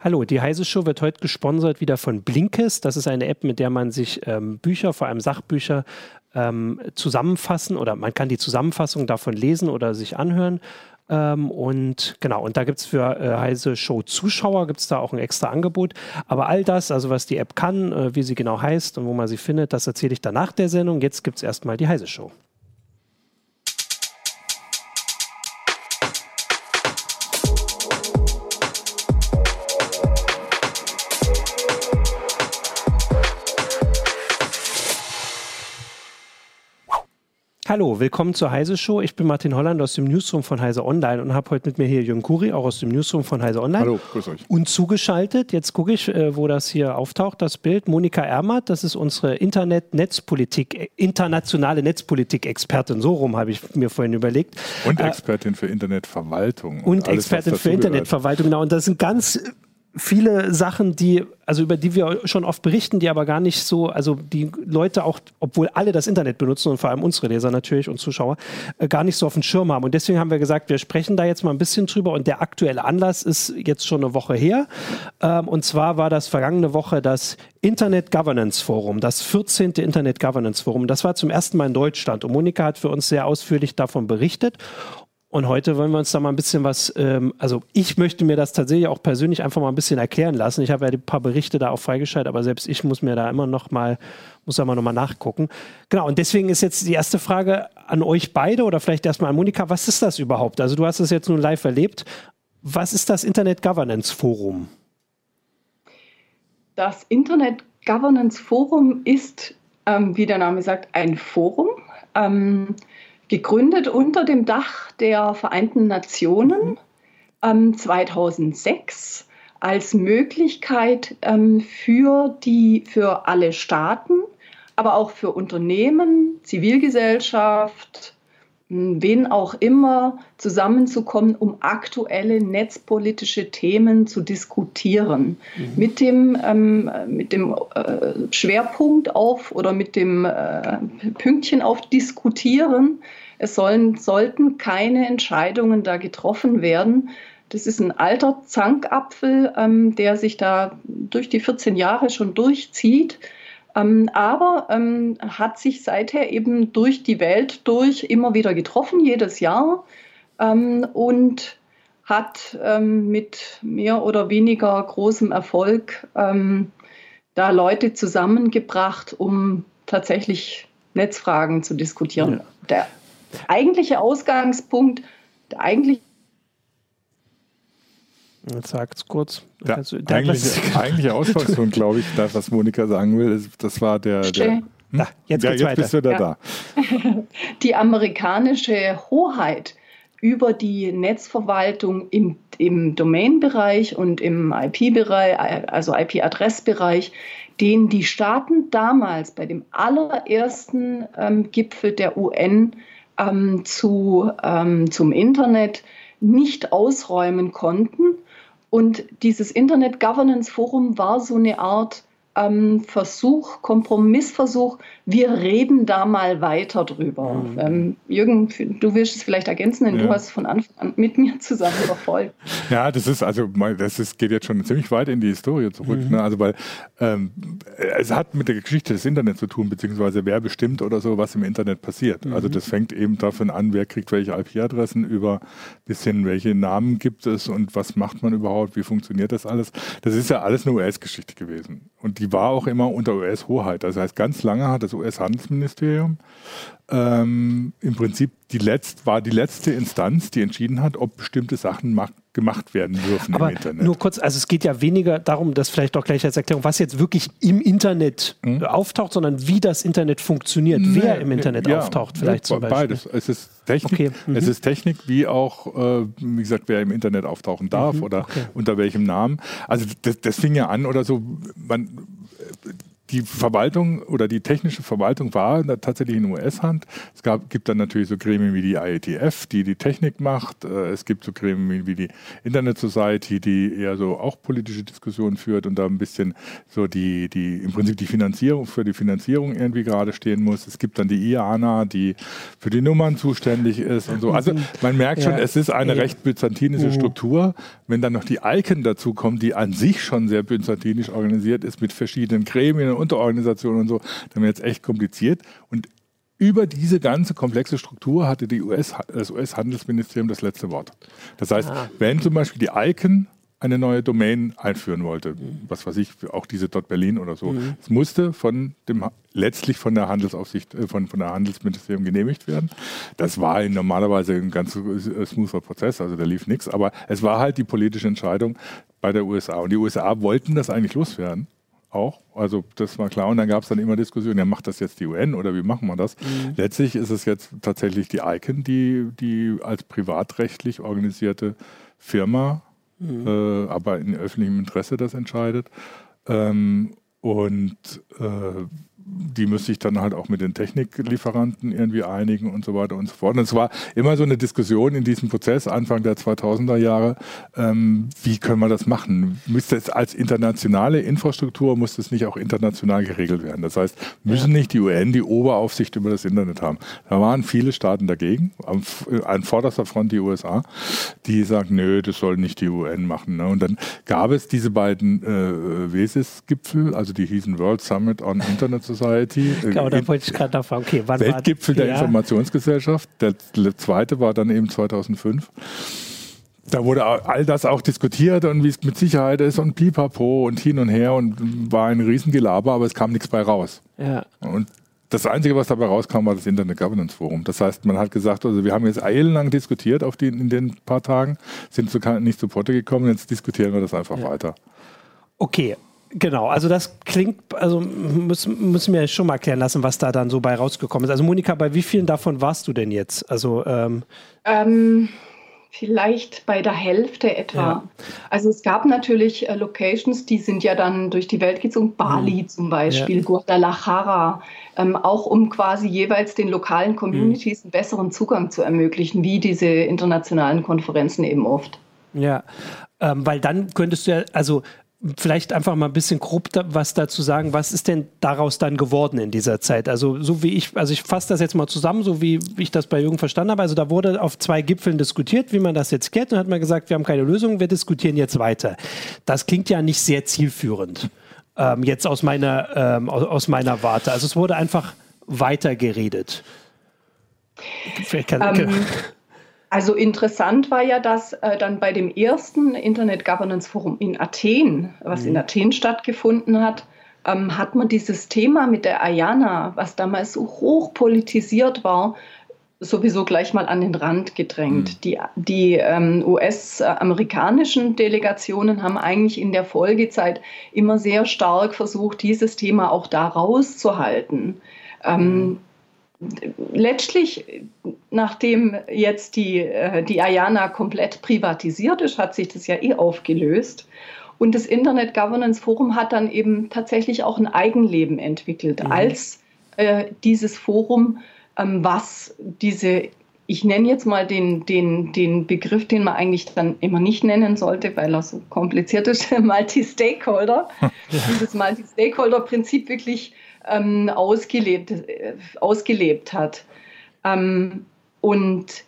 Hallo, die Heise Show wird heute gesponsert wieder von Blinkist. Das ist eine App, mit der man sich ähm, Bücher, vor allem Sachbücher, ähm, zusammenfassen oder man kann die Zusammenfassung davon lesen oder sich anhören. Ähm, und genau, und da gibt es für äh, Heise Show Zuschauer, gibt es da auch ein extra Angebot. Aber all das, also was die App kann, äh, wie sie genau heißt und wo man sie findet, das erzähle ich danach der Sendung. Jetzt gibt es erstmal die Heise Show. Hallo, willkommen zur Heise Show. Ich bin Martin Holland aus dem Newsroom von Heise Online und habe heute mit mir hier Jürgen Kuri, auch aus dem Newsroom von Heise Online. Hallo, grüß euch. Und zugeschaltet, jetzt gucke ich, äh, wo das hier auftaucht, das Bild, Monika Ermert, das ist unsere Internet-Netzpolitik, äh, internationale Netzpolitik-Expertin, so rum habe ich mir vorhin überlegt. Und äh, Expertin für Internetverwaltung. Und, und alles, Expertin für Internetverwaltung, genau. Und das sind ganz viele Sachen, die, also über die wir schon oft berichten, die aber gar nicht so, also die Leute auch, obwohl alle das Internet benutzen und vor allem unsere Leser natürlich und Zuschauer, äh, gar nicht so auf dem Schirm haben. Und deswegen haben wir gesagt, wir sprechen da jetzt mal ein bisschen drüber. Und der aktuelle Anlass ist jetzt schon eine Woche her. Ähm, und zwar war das vergangene Woche das Internet Governance Forum, das 14. Internet Governance Forum. Das war zum ersten Mal in Deutschland. Und Monika hat für uns sehr ausführlich davon berichtet. Und heute wollen wir uns da mal ein bisschen was, ähm, also ich möchte mir das tatsächlich auch persönlich einfach mal ein bisschen erklären lassen. Ich habe ja ein paar Berichte da auch freigeschaltet, aber selbst ich muss mir da immer noch mal, muss da mal noch nachgucken. Genau, und deswegen ist jetzt die erste Frage an euch beide oder vielleicht erstmal an Monika, was ist das überhaupt? Also du hast es jetzt nun live erlebt. Was ist das Internet Governance Forum? Das Internet Governance Forum ist, ähm, wie der Name sagt, ein Forum. Ähm, gegründet unter dem Dach der Vereinten Nationen ähm, 2006 als Möglichkeit ähm, für, die, für alle Staaten, aber auch für Unternehmen, Zivilgesellschaft, wen auch immer zusammenzukommen, um aktuelle netzpolitische Themen zu diskutieren. Mhm. Mit dem, ähm, mit dem äh, Schwerpunkt auf oder mit dem äh, Pünktchen auf diskutieren. Es sollen, sollten keine Entscheidungen da getroffen werden. Das ist ein alter Zankapfel, ähm, der sich da durch die 14 Jahre schon durchzieht. Ähm, aber ähm, hat sich seither eben durch die Welt durch immer wieder getroffen, jedes Jahr. Ähm, und hat ähm, mit mehr oder weniger großem Erfolg ähm, da Leute zusammengebracht, um tatsächlich Netzfragen zu diskutieren. Ja. Der eigentliche Ausgangspunkt, der eigentliche Jetzt sagt es kurz. Der, also, der eigentliche, eigentliche Ausgangspunkt, glaube ich, das, was Monika sagen will, ist, das war der. der hm? Na, jetzt, ja, jetzt bist du da, ja. da. Die amerikanische Hoheit über die Netzverwaltung im, im Domain-Bereich und im IP-Bereich, also IP-Adressbereich, den die Staaten damals bei dem allerersten ähm, Gipfel der UN ähm, zu, ähm, zum Internet nicht ausräumen konnten und dieses Internet Governance Forum war so eine Art ähm, Versuch, Kompromissversuch, wir reden da mal weiter drüber. Mhm. Ähm, Jürgen, du willst es vielleicht ergänzen, denn ja. du hast von Anfang an mit mir zusammen verfolgt. Ja, das ist also, das ist, geht jetzt schon ziemlich weit in die Historie zurück. Mhm. Ne? Also, weil ähm, es hat mit der Geschichte des Internets zu tun, beziehungsweise wer bestimmt oder so, was im Internet passiert. Mhm. Also, das fängt eben davon an, wer kriegt welche IP-Adressen über bis hin, welche Namen gibt es und was macht man überhaupt, wie funktioniert das alles. Das ist ja alles eine US-Geschichte gewesen. Und die war auch immer unter US-Hoheit. Das heißt, ganz lange hat das US-Handelsministerium ähm, im Prinzip die letzt, war die letzte Instanz, die entschieden hat, ob bestimmte Sachen macht, gemacht werden dürfen Aber im Internet. Nur kurz, also es geht ja weniger darum, das vielleicht doch gleich als Erklärung, was jetzt wirklich im Internet hm? auftaucht, sondern wie das Internet funktioniert, nee, wer im Internet ja, auftaucht, vielleicht ja, zum Beispiel. Beides. Es ist Technik, okay. mhm. es ist Technik wie auch, äh, wie gesagt, wer im Internet auftauchen darf mhm. oder okay. unter welchem Namen. Also das, das fing ja an oder so, man die Verwaltung oder die technische Verwaltung war tatsächlich in US-Hand. Es gab, gibt dann natürlich so Gremien wie die IETF, die die Technik macht. Äh, es gibt so Gremien wie die Internet Society, die eher so auch politische Diskussionen führt und da ein bisschen so die, die im Prinzip die Finanzierung für die Finanzierung irgendwie gerade stehen muss. Es gibt dann die IANA, die für die Nummern zuständig ist und so. Also man merkt schon, ja. es ist eine ja. recht byzantinische mhm. Struktur. Wenn dann noch die ICANN dazu kommt, die an sich schon sehr byzantinisch organisiert ist mit verschiedenen Gremien Unterorganisationen und so, dann wird es echt kompliziert. Und über diese ganze komplexe Struktur hatte die US, das US-Handelsministerium das letzte Wort. Das heißt, ah. wenn zum Beispiel die ICANN eine neue Domain einführen wollte, mhm. was weiß ich, auch diese dort Berlin oder so, mhm. es musste von dem letztlich von der Handelsaufsicht, äh, von, von der Handelsministerium genehmigt werden. Das war normalerweise ein ganz äh, smoother Prozess, also da lief nichts, aber es war halt die politische Entscheidung bei der USA. Und die USA wollten das eigentlich loswerden auch. Also das war klar. Und dann gab es dann immer Diskussionen, ja, macht das jetzt die UN oder wie machen wir das? Mhm. Letztlich ist es jetzt tatsächlich die ICANN, die, die als privatrechtlich organisierte Firma, mhm. äh, aber in öffentlichem Interesse das entscheidet. Ähm, und äh, die müsste ich dann halt auch mit den Techniklieferanten irgendwie einigen und so weiter und so fort. Und es war immer so eine Diskussion in diesem Prozess Anfang der 2000er Jahre, ähm, wie können wir das machen? Müsste es als internationale Infrastruktur, muss es nicht auch international geregelt werden? Das heißt, müssen nicht die UN die Oberaufsicht über das Internet haben? Da waren viele Staaten dagegen, am, an vorderster Front die USA, die sagen, nö, das soll nicht die UN machen. Ne? Und dann gab es diese beiden äh, WESIS-Gipfel, also die hießen World Summit on Internet Society, Society. Genau, da wollte ich gerade nachfragen. Okay, wann Weltgipfel der ja. Informationsgesellschaft. Der zweite war dann eben 2005. Da wurde all das auch diskutiert und wie es mit Sicherheit ist und pipapo und hin und her und war ein Riesengelaber, aber es kam nichts bei raus. Ja. Und das Einzige, was dabei rauskam, war das Internet Governance Forum. Das heißt, man hat gesagt, also wir haben jetzt eilenlang diskutiert auf die, in den paar Tagen, sind zu, nicht zu Potte gekommen, jetzt diskutieren wir das einfach ja. weiter. Okay, Genau, also das klingt, also müssen, müssen wir schon mal erklären lassen, was da dann so bei rausgekommen ist. Also Monika, bei wie vielen davon warst du denn jetzt? Also ähm ähm, vielleicht bei der Hälfte etwa. Ja. Also es gab natürlich äh, Locations, die sind ja dann durch die Welt gezogen, Bali mhm. zum Beispiel, ja. Guadalajara, ähm, auch um quasi jeweils den lokalen Communities mhm. einen besseren Zugang zu ermöglichen, wie diese internationalen Konferenzen eben oft. Ja, ähm, weil dann könntest du ja, also vielleicht einfach mal ein bisschen grob da, was dazu sagen, was ist denn daraus dann geworden in dieser Zeit? Also so wie ich, also ich fasse das jetzt mal zusammen, so wie ich das bei Jürgen verstanden habe. Also da wurde auf zwei Gipfeln diskutiert, wie man das jetzt kennt und hat man gesagt, wir haben keine Lösung, wir diskutieren jetzt weiter. Das klingt ja nicht sehr zielführend. Ähm, jetzt aus meiner, ähm, aus, meiner Warte. Also es wurde einfach weiter geredet. Vielleicht kann, um, ähm, also interessant war ja, dass äh, dann bei dem ersten Internet Governance Forum in Athen, was mhm. in Athen stattgefunden hat, ähm, hat man dieses Thema mit der Ayana, was damals so hoch politisiert war, sowieso gleich mal an den Rand gedrängt. Mhm. Die, die ähm, US-amerikanischen Delegationen haben eigentlich in der Folgezeit immer sehr stark versucht, dieses Thema auch da rauszuhalten. Ähm, mhm letztlich, nachdem jetzt die, äh, die Ayana komplett privatisiert ist, hat sich das ja eh aufgelöst. Und das Internet Governance Forum hat dann eben tatsächlich auch ein Eigenleben entwickelt mhm. als äh, dieses Forum, ähm, was diese, ich nenne jetzt mal den, den, den Begriff, den man eigentlich dann immer nicht nennen sollte, weil er so kompliziert ist, Multi-Stakeholder, dieses Multi-Stakeholder-Prinzip wirklich ähm, ausgelebt, äh, ausgelebt hat. Ähm, und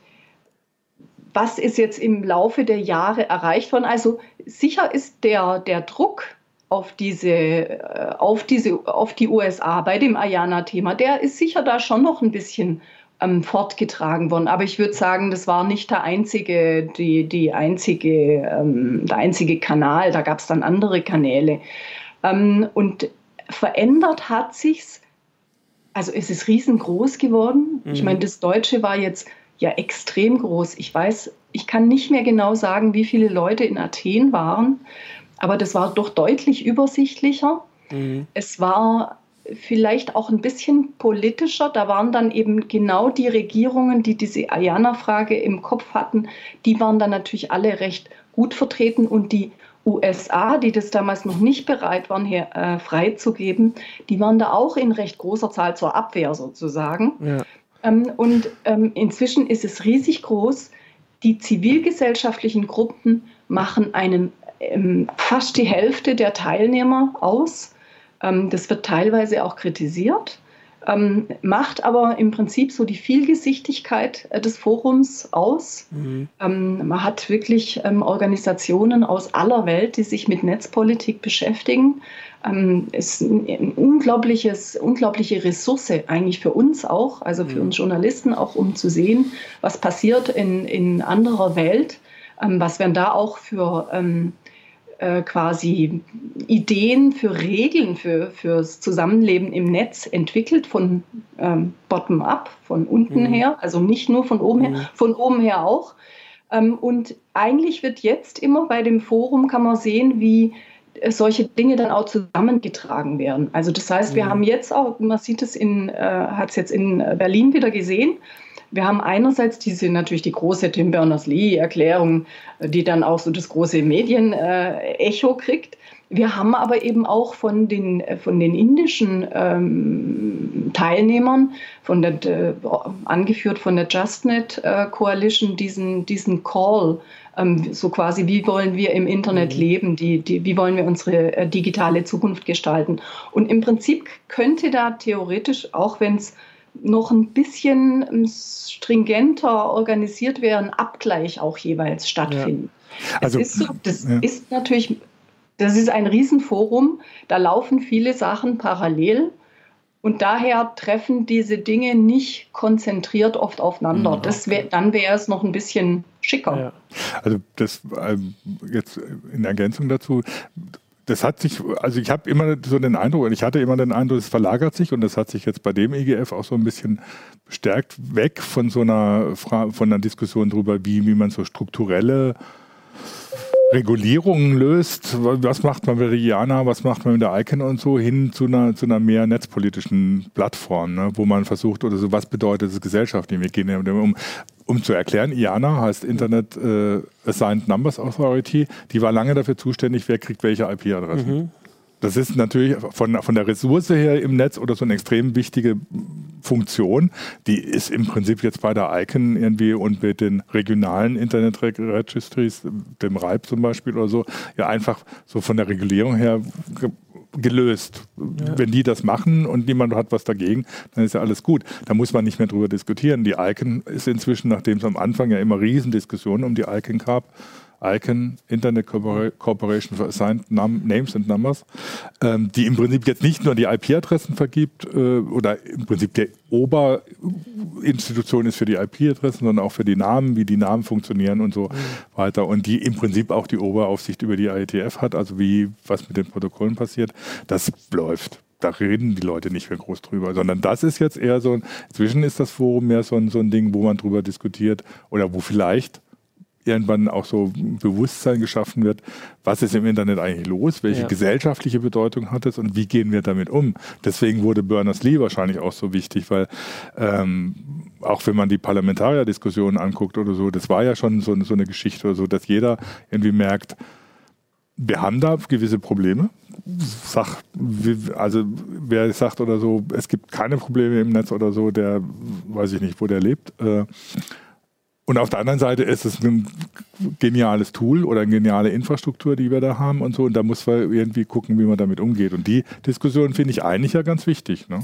was ist jetzt im Laufe der Jahre erreicht worden? Also sicher ist der, der Druck auf diese, äh, auf diese, auf die USA bei dem Ayana-Thema, der ist sicher da schon noch ein bisschen ähm, fortgetragen worden. Aber ich würde sagen, das war nicht der einzige, die, die einzige, ähm, der einzige Kanal. Da gab es dann andere Kanäle. Ähm, und verändert hat sich's. Also es ist riesengroß geworden. Mhm. Ich meine, das Deutsche war jetzt ja extrem groß. Ich weiß, ich kann nicht mehr genau sagen, wie viele Leute in Athen waren, aber das war doch deutlich übersichtlicher. Mhm. Es war vielleicht auch ein bisschen politischer. Da waren dann eben genau die Regierungen, die diese Ayana-Frage im Kopf hatten, die waren dann natürlich alle recht gut vertreten und die USA, die das damals noch nicht bereit waren, hier äh, freizugeben, die waren da auch in recht großer Zahl zur Abwehr sozusagen. Ja. Ähm, und ähm, inzwischen ist es riesig groß. Die zivilgesellschaftlichen Gruppen machen einen, ähm, fast die Hälfte der Teilnehmer aus. Ähm, das wird teilweise auch kritisiert ähm, macht aber im Prinzip so die Vielgesichtigkeit äh, des Forums aus. Mhm. Ähm, man hat wirklich ähm, Organisationen aus aller Welt, die sich mit Netzpolitik beschäftigen. Ähm, ist ein, ein unglaubliches, unglaubliche Ressource eigentlich für uns auch, also für mhm. uns Journalisten auch, um zu sehen, was passiert in, in anderer Welt. Ähm, was werden da auch für ähm, äh, quasi Ideen für Regeln für, fürs Zusammenleben im Netz entwickelt, von ähm, bottom-up, von unten mhm. her, also nicht nur von oben mhm. her, von oben her auch. Ähm, und eigentlich wird jetzt immer bei dem Forum, kann man sehen, wie äh, solche Dinge dann auch zusammengetragen werden. Also das heißt, wir mhm. haben jetzt auch, man sieht es in, äh, hat es jetzt in Berlin wieder gesehen, wir haben einerseits diese natürlich die große Tim Berners-Lee-Erklärung, die dann auch so das große Medienecho kriegt. Wir haben aber eben auch von den, von den indischen ähm, Teilnehmern, von der, äh, angeführt von der JustNet äh, Coalition, diesen, diesen Call, ähm, so quasi, wie wollen wir im Internet mhm. leben, die, die, wie wollen wir unsere äh, digitale Zukunft gestalten. Und im Prinzip könnte da theoretisch, auch wenn es noch ein bisschen ähm, stringenter organisiert wäre, ein Abgleich auch jeweils stattfinden. Ja. Also, ist so, das ja. ist natürlich, das ist ein Riesenforum, da laufen viele Sachen parallel. Und daher treffen diese Dinge nicht konzentriert oft aufeinander. Mhm, das wär, dann wäre es noch ein bisschen schicker. Ja. Also das ähm, jetzt in Ergänzung dazu, das hat sich, also ich habe immer so den Eindruck, und ich hatte immer den Eindruck, es verlagert sich und das hat sich jetzt bei dem EGF auch so ein bisschen bestärkt weg von so einer, von einer Diskussion darüber, wie, wie man so strukturelle Regulierungen löst. Was macht man mit der IANA, was macht man mit der ICANN und so hin zu einer, zu einer mehr netzpolitischen Plattform, ne, wo man versucht, oder so, was bedeutet es gesellschaftlich? Wir gehen um, um zu erklären, IANA heißt Internet äh, Assigned Numbers Authority, die war lange dafür zuständig, wer kriegt welche IP-Adressen. Mhm. Das ist natürlich von, von der Ressource her im Netz oder so eine extrem wichtige Funktion. Die ist im Prinzip jetzt bei der ICANN irgendwie und mit den regionalen Internet Registries, dem RIPE zum Beispiel oder so, ja einfach so von der Regulierung her gelöst. Ja. Wenn die das machen und niemand hat was dagegen, dann ist ja alles gut. Da muss man nicht mehr drüber diskutieren. Die ICANN ist inzwischen, nachdem es am Anfang ja immer Riesendiskussionen um die ICANN gab, ICANN, Internet Corporation for Assigned Names and Numbers, ähm, die im Prinzip jetzt nicht nur die IP-Adressen vergibt äh, oder imPrinzip die Oberinstitution ist für die IP-Adressen, sondern auch für die Namen, wie die Namen funktionieren und so mhm. weiter. Und die im Prinzip auch die Oberaufsicht über die IETF hat, also wie was mit den Protokollen passiert. Das läuft da reden die Leute nicht mehr groß drüber, sondern das ist jetzt eher so, inzwischen ist das Forum mehr so ein, so ein Ding, wo man drüber diskutiert oder wo vielleicht irgendwann auch so Bewusstsein geschaffen wird, was ist im Internet eigentlich los, welche ja. gesellschaftliche Bedeutung hat es und wie gehen wir damit um. Deswegen wurde Berners-Lee wahrscheinlich auch so wichtig, weil ähm, auch wenn man die Parlamentarierdiskussionen anguckt oder so, das war ja schon so, so eine Geschichte oder so, dass jeder irgendwie merkt, wir haben da gewisse Probleme. Sag, also wer sagt oder so, es gibt keine Probleme im Netz oder so, der weiß ich nicht, wo der lebt. Äh, und auf der anderen Seite ist es ein geniales Tool oder eine geniale Infrastruktur, die wir da haben und so. Und da muss man irgendwie gucken, wie man damit umgeht. Und die Diskussion finde ich eigentlich ja ganz wichtig. Ne?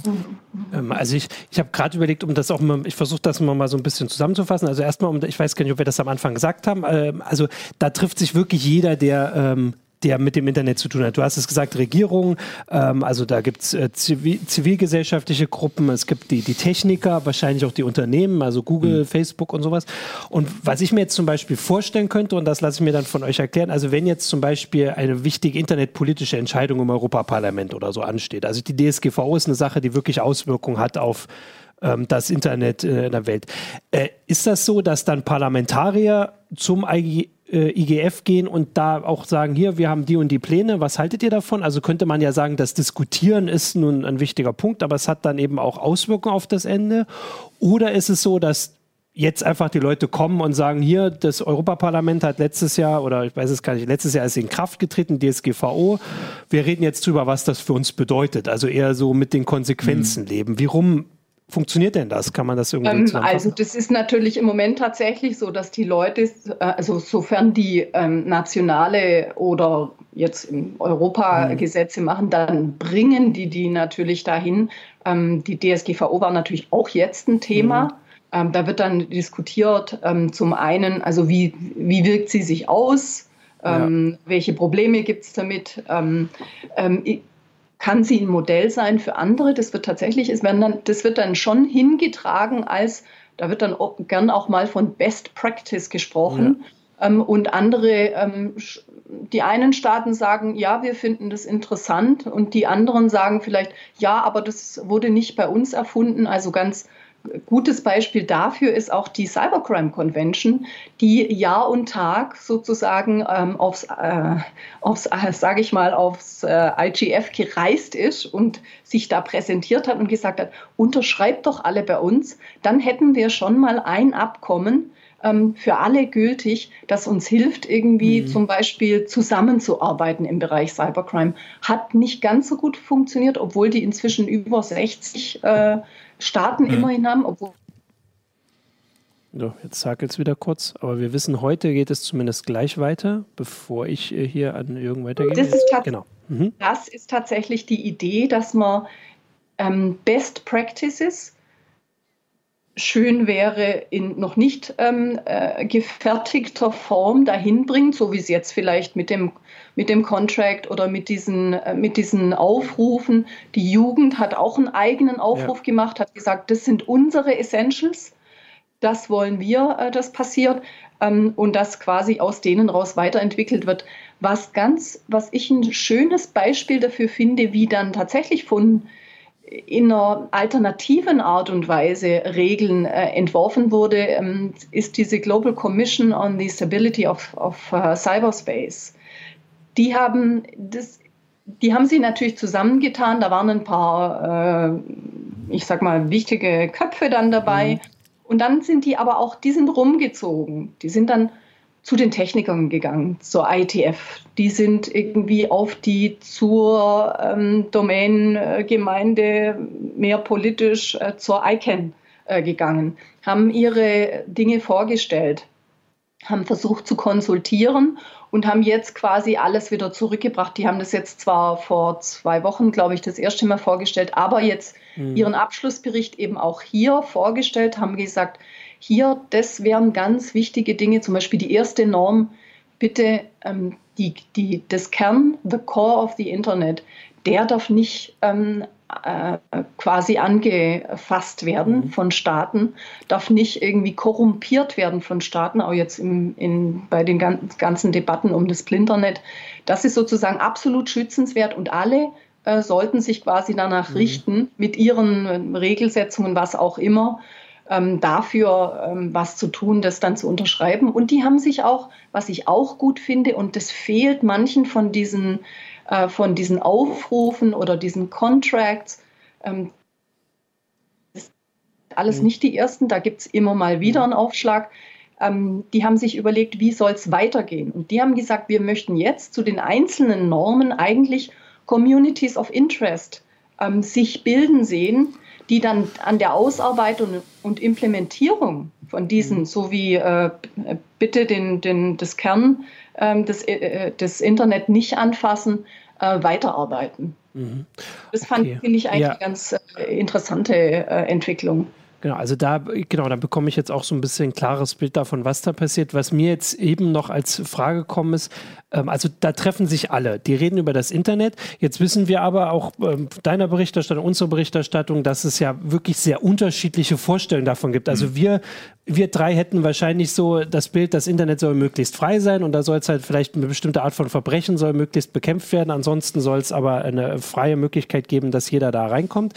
Ähm, also ich, ich habe gerade überlegt, um das auch mal, ich versuche das mal so ein bisschen zusammenzufassen. Also erstmal, um, ich weiß gar nicht, ob wir das am Anfang gesagt haben. Ähm, also da trifft sich wirklich jeder, der ähm, der mit dem Internet zu tun hat. Du hast es gesagt, Regierungen, ähm, also da gibt es äh, zivil zivilgesellschaftliche Gruppen, es gibt die, die Techniker, wahrscheinlich auch die Unternehmen, also Google, mhm. Facebook und sowas. Und was ich mir jetzt zum Beispiel vorstellen könnte, und das lasse ich mir dann von euch erklären, also wenn jetzt zum Beispiel eine wichtige internetpolitische Entscheidung im Europaparlament oder so ansteht, also die DSGVO ist eine Sache, die wirklich Auswirkungen hat auf ähm, das Internet äh, in der Welt. Äh, ist das so, dass dann Parlamentarier zum IG äh, IGF gehen und da auch sagen, hier, wir haben die und die Pläne, was haltet ihr davon? Also könnte man ja sagen, das Diskutieren ist nun ein wichtiger Punkt, aber es hat dann eben auch Auswirkungen auf das Ende. Oder ist es so, dass jetzt einfach die Leute kommen und sagen, hier, das Europaparlament hat letztes Jahr, oder ich weiß es gar nicht, letztes Jahr ist in Kraft getreten, DSGVO. Wir reden jetzt drüber, was das für uns bedeutet. Also eher so mit den Konsequenzen mhm. leben. Wie rum funktioniert denn das? Kann man das irgendwie ähm, Also das ist natürlich im Moment tatsächlich so, dass die Leute, äh, also sofern die ähm, nationale oder jetzt im Europa mhm. Gesetze machen, dann bringen die die natürlich dahin. Ähm, die DSGVO war natürlich auch jetzt ein Thema. Mhm. Ähm, da wird dann diskutiert, ähm, zum einen, also wie, wie wirkt sie sich aus, ähm, ja. welche Probleme gibt es damit. Ähm, ähm, kann sie ein Modell sein für andere? Das wird tatsächlich, es werden dann, das wird dann schon hingetragen als, da wird dann auch, gern auch mal von Best Practice gesprochen. Ja. Ähm, und andere, die einen Staaten sagen, ja, wir finden das interessant und die anderen sagen vielleicht, ja, aber das wurde nicht bei uns erfunden. Also ganz gutes Beispiel dafür ist auch die Cybercrime Convention, die Jahr und Tag sozusagen ähm, aufs, äh, aufs äh, sage ich mal, aufs äh, IGF gereist ist und sich da präsentiert hat und gesagt hat, unterschreibt doch alle bei uns, dann hätten wir schon mal ein Abkommen, für alle gültig, das uns hilft, irgendwie mhm. zum Beispiel zusammenzuarbeiten im Bereich Cybercrime. Hat nicht ganz so gut funktioniert, obwohl die inzwischen über 60 äh, Staaten mhm. immerhin haben, obwohl so, jetzt sag jetzt wieder kurz, aber wir wissen, heute geht es zumindest gleich weiter, bevor ich äh, hier an Jürgen weitergehe. Das ist, genau. Mhm. das ist tatsächlich die Idee, dass man ähm, Best Practices schön wäre, in noch nicht ähm, äh, gefertigter Form dahin bringt, so wie es jetzt vielleicht mit dem, mit dem Contract oder mit diesen, äh, mit diesen Aufrufen. Die Jugend hat auch einen eigenen Aufruf ja. gemacht, hat gesagt, das sind unsere Essentials, das wollen wir, äh, das passiert ähm, und das quasi aus denen raus weiterentwickelt wird. Was ganz, was ich ein schönes Beispiel dafür finde, wie dann tatsächlich von in einer alternativen Art und Weise Regeln äh, entworfen wurde, ähm, ist diese Global Commission on the Stability of, of uh, Cyberspace. Die haben, das, die haben sie natürlich zusammengetan. Da waren ein paar, äh, ich sag mal, wichtige Köpfe dann dabei. Mhm. Und dann sind die aber auch, die sind rumgezogen. Die sind dann zu den Technikern gegangen, zur ITF. Die sind irgendwie auf die zur ähm, Domain-Gemeinde mehr politisch äh, zur ICANN äh, gegangen, haben ihre Dinge vorgestellt, haben versucht zu konsultieren und haben jetzt quasi alles wieder zurückgebracht. Die haben das jetzt zwar vor zwei Wochen, glaube ich, das erste Mal vorgestellt, aber jetzt mhm. ihren Abschlussbericht eben auch hier vorgestellt, haben gesagt, hier, das wären ganz wichtige Dinge, zum Beispiel die erste Norm, bitte ähm, die, die, das Kern, the core of the Internet, der darf nicht ähm, äh, quasi angefasst werden mhm. von Staaten, darf nicht irgendwie korrumpiert werden von Staaten, auch jetzt im, in, bei den ganzen Debatten um das Splinternet. Das ist sozusagen absolut schützenswert und alle äh, sollten sich quasi danach mhm. richten mit ihren Regelsetzungen, was auch immer ähm, dafür ähm, was zu tun, das dann zu unterschreiben. Und die haben sich auch, was ich auch gut finde, und das fehlt manchen von diesen, äh, von diesen Aufrufen oder diesen Contracts, ähm, alles mhm. nicht die ersten, da gibt es immer mal wieder einen Aufschlag. Ähm, die haben sich überlegt, wie soll es weitergehen. Und die haben gesagt, wir möchten jetzt zu den einzelnen Normen eigentlich Communities of Interest ähm, sich bilden sehen, die dann an der Ausarbeitung und Implementierung von diesen, mhm. so wie äh, bitte den, den, das Kern ähm, des, äh, des Internet nicht anfassen, äh, weiterarbeiten. Mhm. Das okay. finde ich eigentlich ja. eine ganz äh, interessante äh, Entwicklung. Genau, also da, genau, da bekomme ich jetzt auch so ein bisschen ein klares Bild davon, was da passiert. Was mir jetzt eben noch als Frage gekommen ist, ähm, also da treffen sich alle, die reden über das Internet. Jetzt wissen wir aber auch ähm, deiner Berichterstattung, unserer Berichterstattung, dass es ja wirklich sehr unterschiedliche Vorstellungen davon gibt. Also mhm. wir, wir drei hätten wahrscheinlich so das Bild, das Internet soll möglichst frei sein und da soll es halt vielleicht eine bestimmte Art von Verbrechen soll möglichst bekämpft werden. Ansonsten soll es aber eine freie Möglichkeit geben, dass jeder da reinkommt.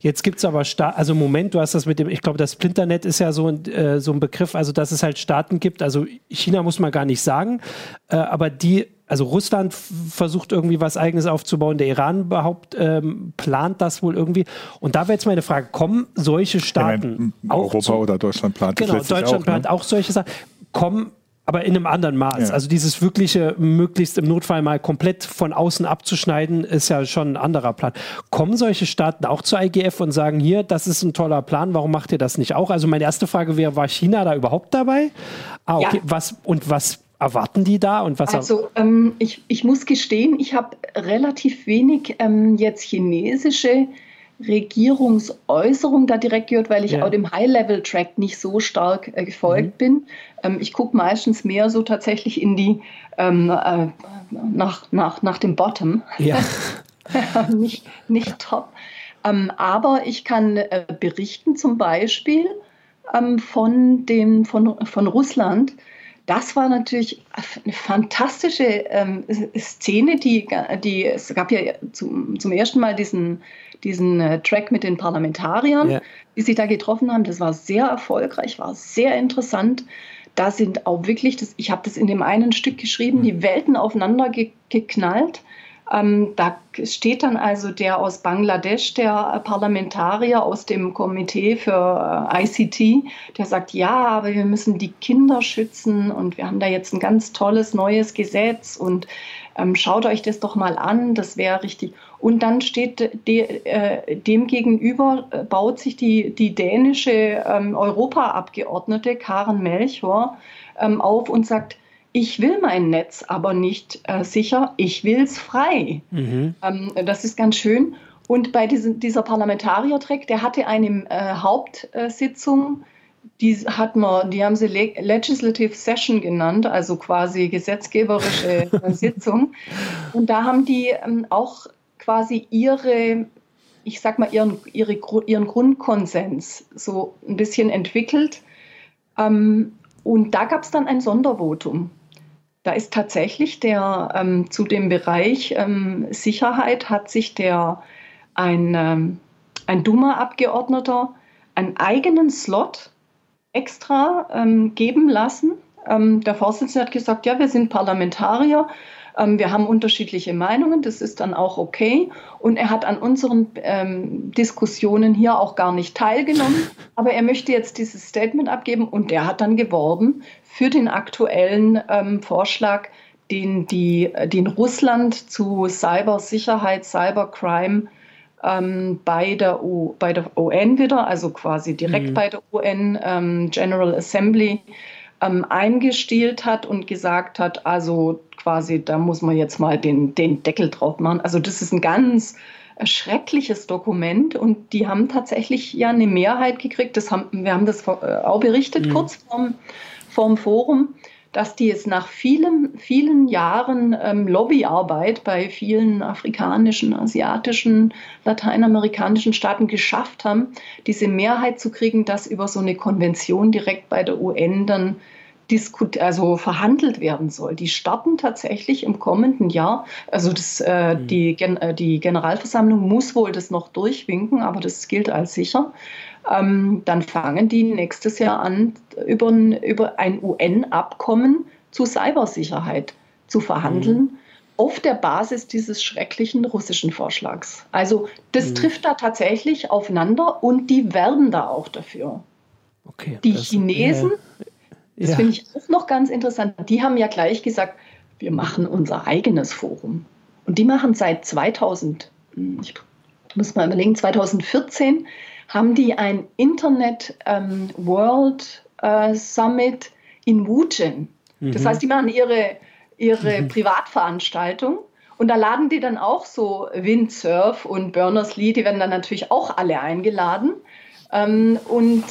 Jetzt gibt es aber, also Moment, du hast das mit dem, ich glaube, das Splinternet ist ja so ein, äh, so ein Begriff, also dass es halt Staaten gibt, also China muss man gar nicht sagen, äh, aber die also Russland versucht irgendwie was Eigenes aufzubauen, der Iran überhaupt ähm, plant das wohl irgendwie. Und da wäre jetzt meine Frage, kommen solche Staaten ja, Europa zu, oder Deutschland plant genau, Deutschland auch, plant ne? auch solche Sachen, kommen aber in einem anderen Maß. Ja. Also dieses wirkliche, möglichst im Notfall mal komplett von außen abzuschneiden, ist ja schon ein anderer Plan. Kommen solche Staaten auch zur IGF und sagen, hier, das ist ein toller Plan, warum macht ihr das nicht auch? Also meine erste Frage wäre, war China da überhaupt dabei? Ah, okay. Ja. Was, und was erwarten die da? Und was also ähm, ich, ich muss gestehen, ich habe relativ wenig ähm, jetzt chinesische Regierungsäußerung da direkt gehört, weil ich ja. auch dem High-Level-Track nicht so stark äh, gefolgt mhm. bin. Ähm, ich gucke meistens mehr so tatsächlich in die ähm, äh, nach, nach, nach dem Bottom. Ja. nicht, nicht top. Ähm, aber ich kann äh, berichten zum Beispiel ähm, von, dem, von, von Russland, das war natürlich eine fantastische ähm, Szene, die, die es gab ja zum, zum ersten Mal diesen, diesen äh, Track mit den Parlamentariern, ja. die sich da getroffen haben. Das war sehr erfolgreich, war sehr interessant. Da sind auch wirklich, das, ich habe das in dem einen Stück geschrieben, mhm. die Welten aufeinander ge geknallt. Ähm, da steht dann also der aus Bangladesch, der Parlamentarier aus dem Komitee für äh, ICT, der sagt, ja, aber wir müssen die Kinder schützen und wir haben da jetzt ein ganz tolles neues Gesetz und ähm, schaut euch das doch mal an, das wäre richtig. Und dann steht de, äh, dem gegenüber, äh, baut sich die, die dänische ähm, Europaabgeordnete Karen Melchior ähm, auf und sagt, ich will mein Netz aber nicht äh, sicher, ich will es frei. Mhm. Ähm, das ist ganz schön. Und bei diesem, dieser Parlamentariertrack, der hatte eine äh, Hauptsitzung, die hat man, die haben sie Le Legislative Session genannt, also quasi gesetzgeberische äh, Sitzung. Und da haben die ähm, auch quasi ihre, ich sag mal, ihren, ihre, ihren Grundkonsens so ein bisschen entwickelt. Ähm, und da gab es dann ein Sondervotum. Da ist tatsächlich der ähm, zu dem Bereich ähm, Sicherheit hat sich der ein, ähm, ein Duma-Abgeordneter einen eigenen Slot extra ähm, geben lassen. Ähm, der Vorsitzende hat gesagt, ja, wir sind Parlamentarier, ähm, wir haben unterschiedliche Meinungen, das ist dann auch okay. Und er hat an unseren ähm, Diskussionen hier auch gar nicht teilgenommen, aber er möchte jetzt dieses Statement abgeben und er hat dann geworben für den aktuellen ähm, Vorschlag, den, die, den Russland zu Cybersicherheit, Cybercrime ähm, bei, der U, bei der UN wieder, also quasi direkt mhm. bei der UN ähm, General Assembly, ähm, eingestielt hat und gesagt hat, also quasi, da muss man jetzt mal den, den Deckel drauf machen. Also das ist ein ganz schreckliches Dokument und die haben tatsächlich ja eine Mehrheit gekriegt. Das haben, wir haben das äh, auch berichtet, mhm. kurz vorm, vorm Forum dass die es nach vielen, vielen Jahren ähm, Lobbyarbeit bei vielen afrikanischen, asiatischen, lateinamerikanischen Staaten geschafft haben, diese Mehrheit zu kriegen, dass über so eine Konvention direkt bei der UN dann diskut also verhandelt werden soll. Die starten tatsächlich im kommenden Jahr. Also das, äh, mhm. die, Gen äh, die Generalversammlung muss wohl das noch durchwinken, aber das gilt als sicher. Ähm, dann fangen die nächstes Jahr an, über ein, über ein UN-Abkommen zu Cybersicherheit zu verhandeln. Mhm. Auf der Basis dieses schrecklichen russischen Vorschlags. Also das mhm. trifft da tatsächlich aufeinander und die werden da auch dafür. Okay, die Chinesen, äh, das ja. finde ich auch noch ganz interessant. Die haben ja gleich gesagt, wir machen unser eigenes Forum. Und die machen seit 2000, hm, ich muss mal überlegen, 2014 haben die ein Internet ähm, World äh, Summit in Wuzhen. Mhm. Das heißt, die machen ihre, ihre mhm. Privatveranstaltung und da laden die dann auch so Windsurf und Berners-Lee, die werden dann natürlich auch alle eingeladen. Ähm, und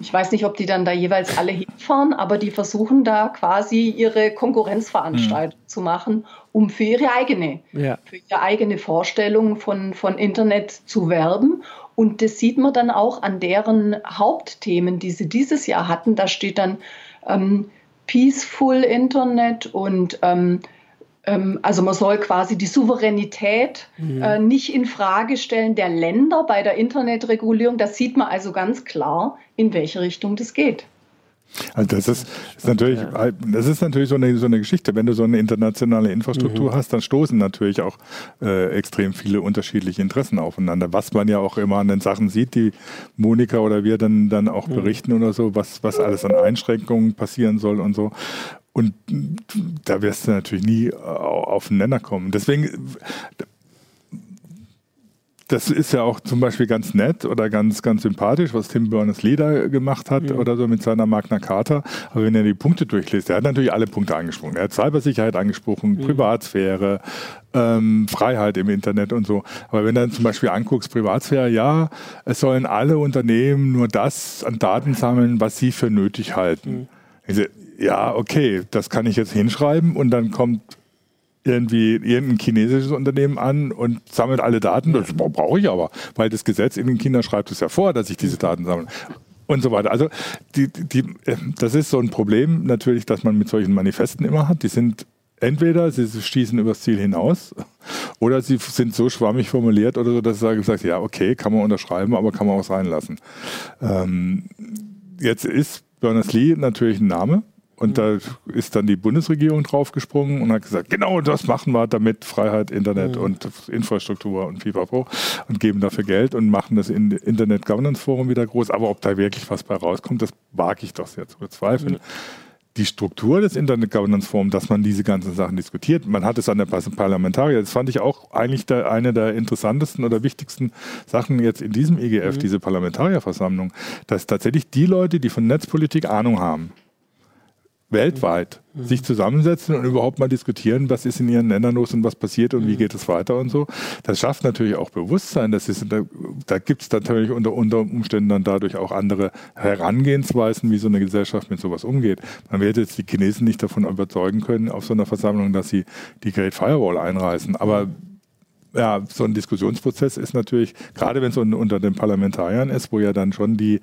ich weiß nicht, ob die dann da jeweils alle hinfahren, aber die versuchen da quasi ihre Konkurrenzveranstaltung mhm. zu machen, um für ihre eigene, ja. für ihre eigene Vorstellung von, von Internet zu werben. Und das sieht man dann auch an deren Hauptthemen, die sie dieses Jahr hatten. Da steht dann ähm, Peaceful Internet und ähm, ähm, also man soll quasi die Souveränität mhm. äh, nicht in Frage stellen der Länder bei der Internetregulierung. Das sieht man also ganz klar, in welche Richtung das geht. Also das ist, ist natürlich, das ist natürlich so eine, so eine Geschichte. Wenn du so eine internationale Infrastruktur mhm. hast, dann stoßen natürlich auch äh, extrem viele unterschiedliche Interessen aufeinander. Was man ja auch immer an den Sachen sieht, die Monika oder wir dann, dann auch mhm. berichten oder so, was, was alles an Einschränkungen passieren soll und so. Und da wirst du natürlich nie auf den Nenner kommen. Deswegen, das ist ja auch zum Beispiel ganz nett oder ganz, ganz sympathisch, was Tim Berners-Lee da gemacht hat ja. oder so mit seiner Magna Carta. Aber wenn er die Punkte durchliest, er hat natürlich alle Punkte angesprochen. Er hat Cybersicherheit angesprochen, ja. Privatsphäre, ähm, Freiheit im Internet und so. Aber wenn du dann zum Beispiel anguckst, Privatsphäre, ja, es sollen alle Unternehmen nur das an Daten sammeln, was sie für nötig halten. Mhm. Ja, okay, das kann ich jetzt hinschreiben und dann kommt irgendwie irgendein chinesisches Unternehmen an und sammelt alle Daten. Das brauche ich aber, weil das Gesetz in China schreibt es ja vor, dass ich diese Daten sammle. Und so weiter. Also die, die, das ist so ein Problem natürlich, dass man mit solchen Manifesten immer hat. Die sind entweder sie schießen übers Ziel hinaus oder sie sind so schwammig formuliert oder so, dass ich sage, ja, okay, kann man unterschreiben, aber kann man auch sein lassen. Ähm, jetzt ist Berners-Lee natürlich ein Name, und mhm. da ist dann die Bundesregierung draufgesprungen und hat gesagt, genau das machen wir damit, Freiheit, Internet mhm. und Infrastruktur und FIFA und geben dafür Geld und machen das in Internet Governance Forum wieder groß. Aber ob da wirklich was bei rauskommt, das wage ich doch sehr zu bezweifeln. Mhm. Die Struktur des Internet Governance Forum, dass man diese ganzen Sachen diskutiert, man hat es an der Parlamentarier, das fand ich auch eigentlich der, eine der interessantesten oder wichtigsten Sachen jetzt in diesem EGF, mhm. diese Parlamentarierversammlung, dass tatsächlich die Leute, die von Netzpolitik Ahnung haben, weltweit mhm. sich zusammensetzen und überhaupt mal diskutieren, was ist in ihren Ländern los und was passiert und mhm. wie geht es weiter und so. Das schafft natürlich auch Bewusstsein. Das ist, da da gibt es natürlich unter, unter Umständen dann dadurch auch andere Herangehensweisen, wie so eine Gesellschaft mit sowas umgeht. Man wird jetzt die Chinesen nicht davon überzeugen können auf so einer Versammlung, dass sie die Great Firewall einreißen. Aber mhm ja, so ein Diskussionsprozess ist natürlich, gerade wenn es unter den Parlamentariern ist, wo ja dann schon die,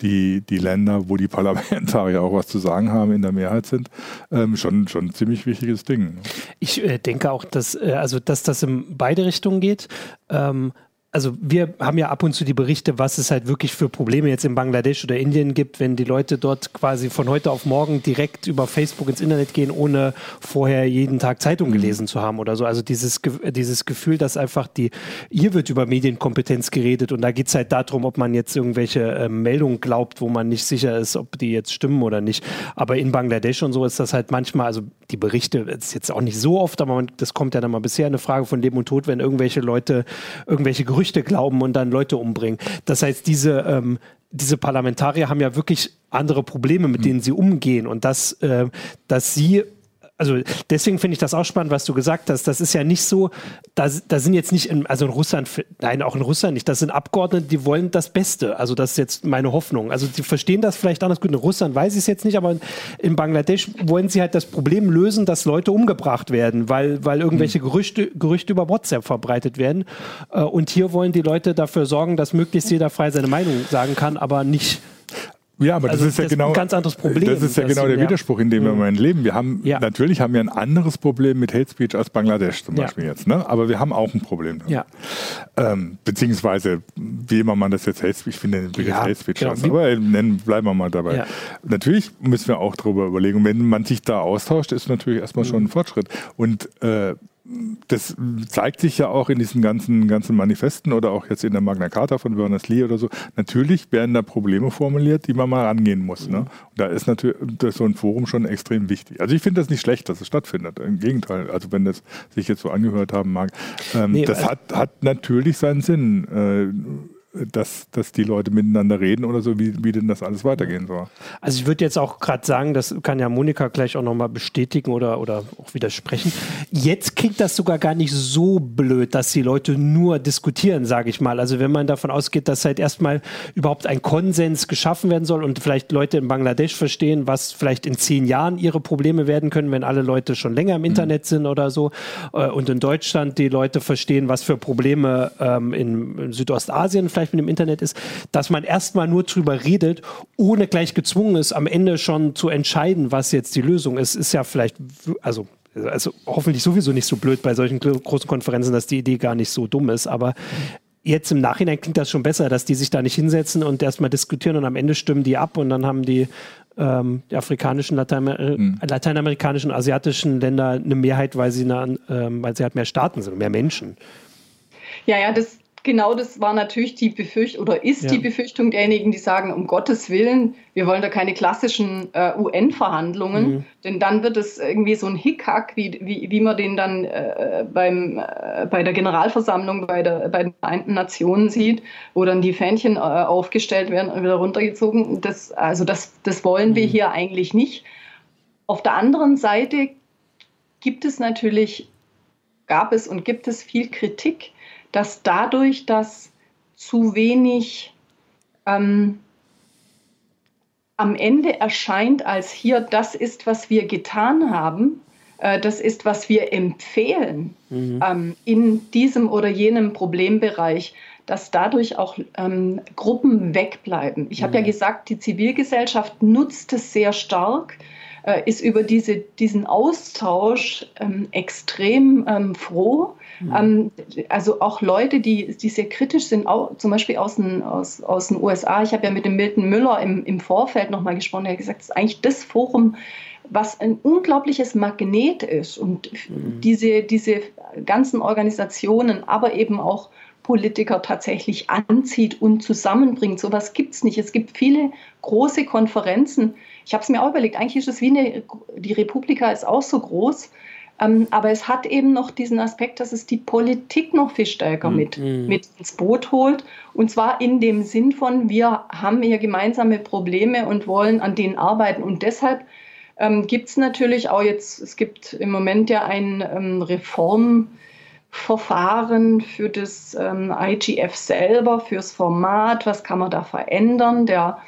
die, die Länder, wo die Parlamentarier auch was zu sagen haben, in der Mehrheit sind, ähm, schon, schon ein ziemlich wichtiges Ding. Ich äh, denke auch, dass, äh, also, dass das in beide Richtungen geht. Ähm, also wir haben ja ab und zu die Berichte, was es halt wirklich für Probleme jetzt in Bangladesch oder Indien gibt, wenn die Leute dort quasi von heute auf morgen direkt über Facebook ins Internet gehen, ohne vorher jeden Tag Zeitung mhm. gelesen zu haben oder so. Also dieses, dieses Gefühl, dass einfach die, hier wird über Medienkompetenz geredet und da geht es halt darum, ob man jetzt irgendwelche äh, Meldungen glaubt, wo man nicht sicher ist, ob die jetzt stimmen oder nicht. Aber in Bangladesch und so ist das halt manchmal, also die Berichte, ist jetzt auch nicht so oft, aber man, das kommt ja dann mal bisher eine Frage von Leben und Tod, wenn irgendwelche Leute irgendwelche Gerüchte glauben und dann Leute umbringen. Das heißt, diese, ähm, diese Parlamentarier haben ja wirklich andere Probleme, mit denen sie umgehen und dass, äh, dass sie also deswegen finde ich das auch spannend, was du gesagt hast. Das ist ja nicht so, da, da sind jetzt nicht, in, also in Russland, nein, auch in Russland nicht, das sind Abgeordnete, die wollen das Beste. Also das ist jetzt meine Hoffnung. Also die verstehen das vielleicht anders gut. In Russland weiß ich es jetzt nicht, aber in Bangladesch wollen sie halt das Problem lösen, dass Leute umgebracht werden, weil, weil irgendwelche hm. Gerüchte, Gerüchte über WhatsApp verbreitet werden. Äh, und hier wollen die Leute dafür sorgen, dass möglichst jeder frei seine Meinung sagen kann, aber nicht ja, aber also das ist ja das genau ein ganz anderes Problem. Das ist ja genau der Widerspruch, in dem wir im Moment leben. Wir haben ja. natürlich haben wir ein anderes Problem mit Hate Speech als Bangladesch zum Beispiel ja. jetzt, ne? Aber wir haben auch ein Problem. Ja. Ähm, beziehungsweise wie immer man das jetzt Hate Speech, ich finde den Begriff ja, Hate Speech genau. aber nennen, bleiben wir mal dabei. Natürlich müssen wir auch darüber überlegen. Wenn man sich da austauscht, ist natürlich erstmal mhm. schon ein Fortschritt. Und äh, das zeigt sich ja auch in diesen ganzen, ganzen Manifesten oder auch jetzt in der Magna Carta von Berners-Lee oder so. Natürlich werden da Probleme formuliert, die man mal angehen muss. Ne? Und da ist natürlich das so ein Forum schon extrem wichtig. Also ich finde das nicht schlecht, dass es stattfindet. Im Gegenteil, also wenn das sich jetzt so angehört haben mag, ähm, nee, das hat, hat natürlich seinen Sinn. Äh, dass, dass die Leute miteinander reden oder so, wie, wie denn das alles weitergehen soll. Also ich würde jetzt auch gerade sagen, das kann ja Monika gleich auch nochmal bestätigen oder, oder auch widersprechen. Jetzt klingt das sogar gar nicht so blöd, dass die Leute nur diskutieren, sage ich mal. Also wenn man davon ausgeht, dass halt erstmal überhaupt ein Konsens geschaffen werden soll und vielleicht Leute in Bangladesch verstehen, was vielleicht in zehn Jahren ihre Probleme werden können, wenn alle Leute schon länger im Internet sind oder so. Äh, und in Deutschland die Leute verstehen, was für Probleme ähm, in Südostasien vielleicht vielleicht mit dem Internet ist, dass man erstmal nur drüber redet, ohne gleich gezwungen ist, am Ende schon zu entscheiden, was jetzt die Lösung ist, ist ja vielleicht, also also hoffentlich sowieso nicht so blöd bei solchen großen Konferenzen, dass die Idee gar nicht so dumm ist, aber jetzt im Nachhinein klingt das schon besser, dass die sich da nicht hinsetzen und erstmal diskutieren und am Ende stimmen die ab und dann haben die ähm, die afrikanischen, Lateinamer mhm. lateinamerikanischen, asiatischen Länder eine Mehrheit, weil sie, eine, ähm, weil sie halt mehr Staaten sind, mehr Menschen. Ja, ja, das, genau das war natürlich die Befürchtung oder ist ja. die Befürchtung derjenigen, die sagen, um Gottes Willen, wir wollen da keine klassischen äh, UN-Verhandlungen, mhm. denn dann wird es irgendwie so ein Hickhack, wie, wie, wie man den dann äh, beim, äh, bei der Generalversammlung bei, der, bei den Vereinten Nationen sieht, wo dann die Fähnchen äh, aufgestellt werden und wieder runtergezogen. Das, also das, das wollen wir mhm. hier eigentlich nicht. Auf der anderen Seite gibt es natürlich, gab es und gibt es viel Kritik dass dadurch, dass zu wenig ähm, am Ende erscheint als hier, das ist, was wir getan haben, äh, das ist, was wir empfehlen mhm. ähm, in diesem oder jenem Problembereich, dass dadurch auch ähm, Gruppen wegbleiben. Ich mhm. habe ja gesagt, die Zivilgesellschaft nutzt es sehr stark äh, ist über diese, diesen Austausch ähm, extrem ähm, froh. Mhm. Ähm, also auch Leute, die, die sehr kritisch sind, auch, zum Beispiel aus den, aus, aus den USA. Ich habe ja mit dem Milton Müller im, im Vorfeld nochmal gesprochen. Er hat gesagt, es ist eigentlich das Forum, was ein unglaubliches Magnet ist. Und mhm. diese, diese ganzen Organisationen, aber eben auch Politiker tatsächlich anzieht und zusammenbringt. So etwas gibt es nicht. Es gibt viele große Konferenzen, ich habe es mir auch überlegt, eigentlich ist es wie eine, die Republika ist auch so groß, ähm, aber es hat eben noch diesen Aspekt, dass es die Politik noch viel stärker mit, mhm. mit ins Boot holt. Und zwar in dem Sinn von, wir haben hier gemeinsame Probleme und wollen an denen arbeiten. Und deshalb ähm, gibt es natürlich auch jetzt, es gibt im Moment ja ein ähm, Reformverfahren für das ähm, IGF selber, fürs Format, was kann man da verändern. Der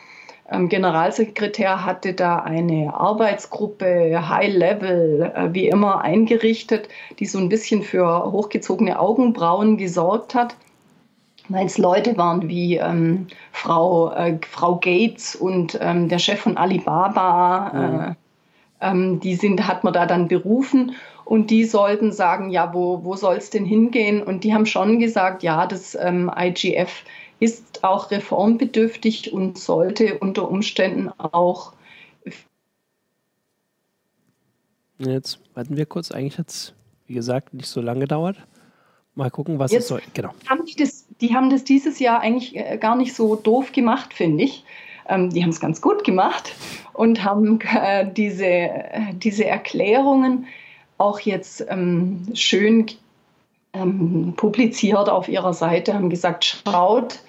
ähm, Generalsekretär hatte da eine Arbeitsgruppe High Level, äh, wie immer, eingerichtet, die so ein bisschen für hochgezogene Augenbrauen gesorgt hat weil es Leute waren wie ähm, Frau, äh, Frau Gates und ähm, der Chef von Alibaba. Mhm. Äh, ähm, die sind, hat man da dann berufen und die sollten sagen, ja, wo, wo soll es denn hingehen? Und die haben schon gesagt, ja, das ähm, IGF ist auch reformbedürftig und sollte unter Umständen auch. Jetzt warten wir kurz. Eigentlich hat es, wie gesagt, nicht so lange gedauert. Mal gucken, was Jetzt es soll. Genau. Haben die, das, die haben das dieses Jahr eigentlich äh, gar nicht so doof gemacht, finde ich. Ähm, die haben es ganz gut gemacht und haben äh, diese, äh, diese Erklärungen auch jetzt ähm, schön ähm, publiziert auf ihrer Seite, haben gesagt, schaut,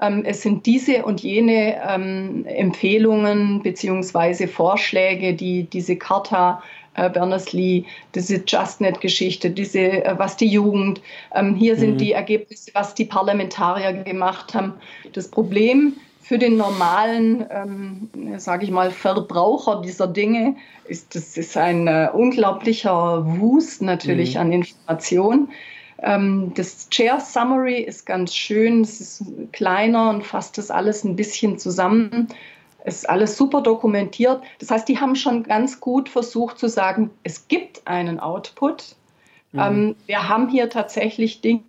ähm, es sind diese und jene ähm, Empfehlungen bzw. Vorschläge, die diese Charta äh, Berners-Lee, diese JustNet-Geschichte, diese, äh, was die Jugend, ähm, hier sind mhm. die Ergebnisse, was die Parlamentarier gemacht haben. Das Problem für den normalen, ähm, sage ich mal, Verbraucher dieser Dinge ist, das ist ein äh, unglaublicher Wust natürlich mhm. an Informationen. Ähm, das Chair Summary ist ganz schön, es ist kleiner und fasst das alles ein bisschen zusammen. Es ist alles super dokumentiert. Das heißt, die haben schon ganz gut versucht zu sagen, es gibt einen Output. Mhm. Ähm, wir haben hier tatsächlich Dinge,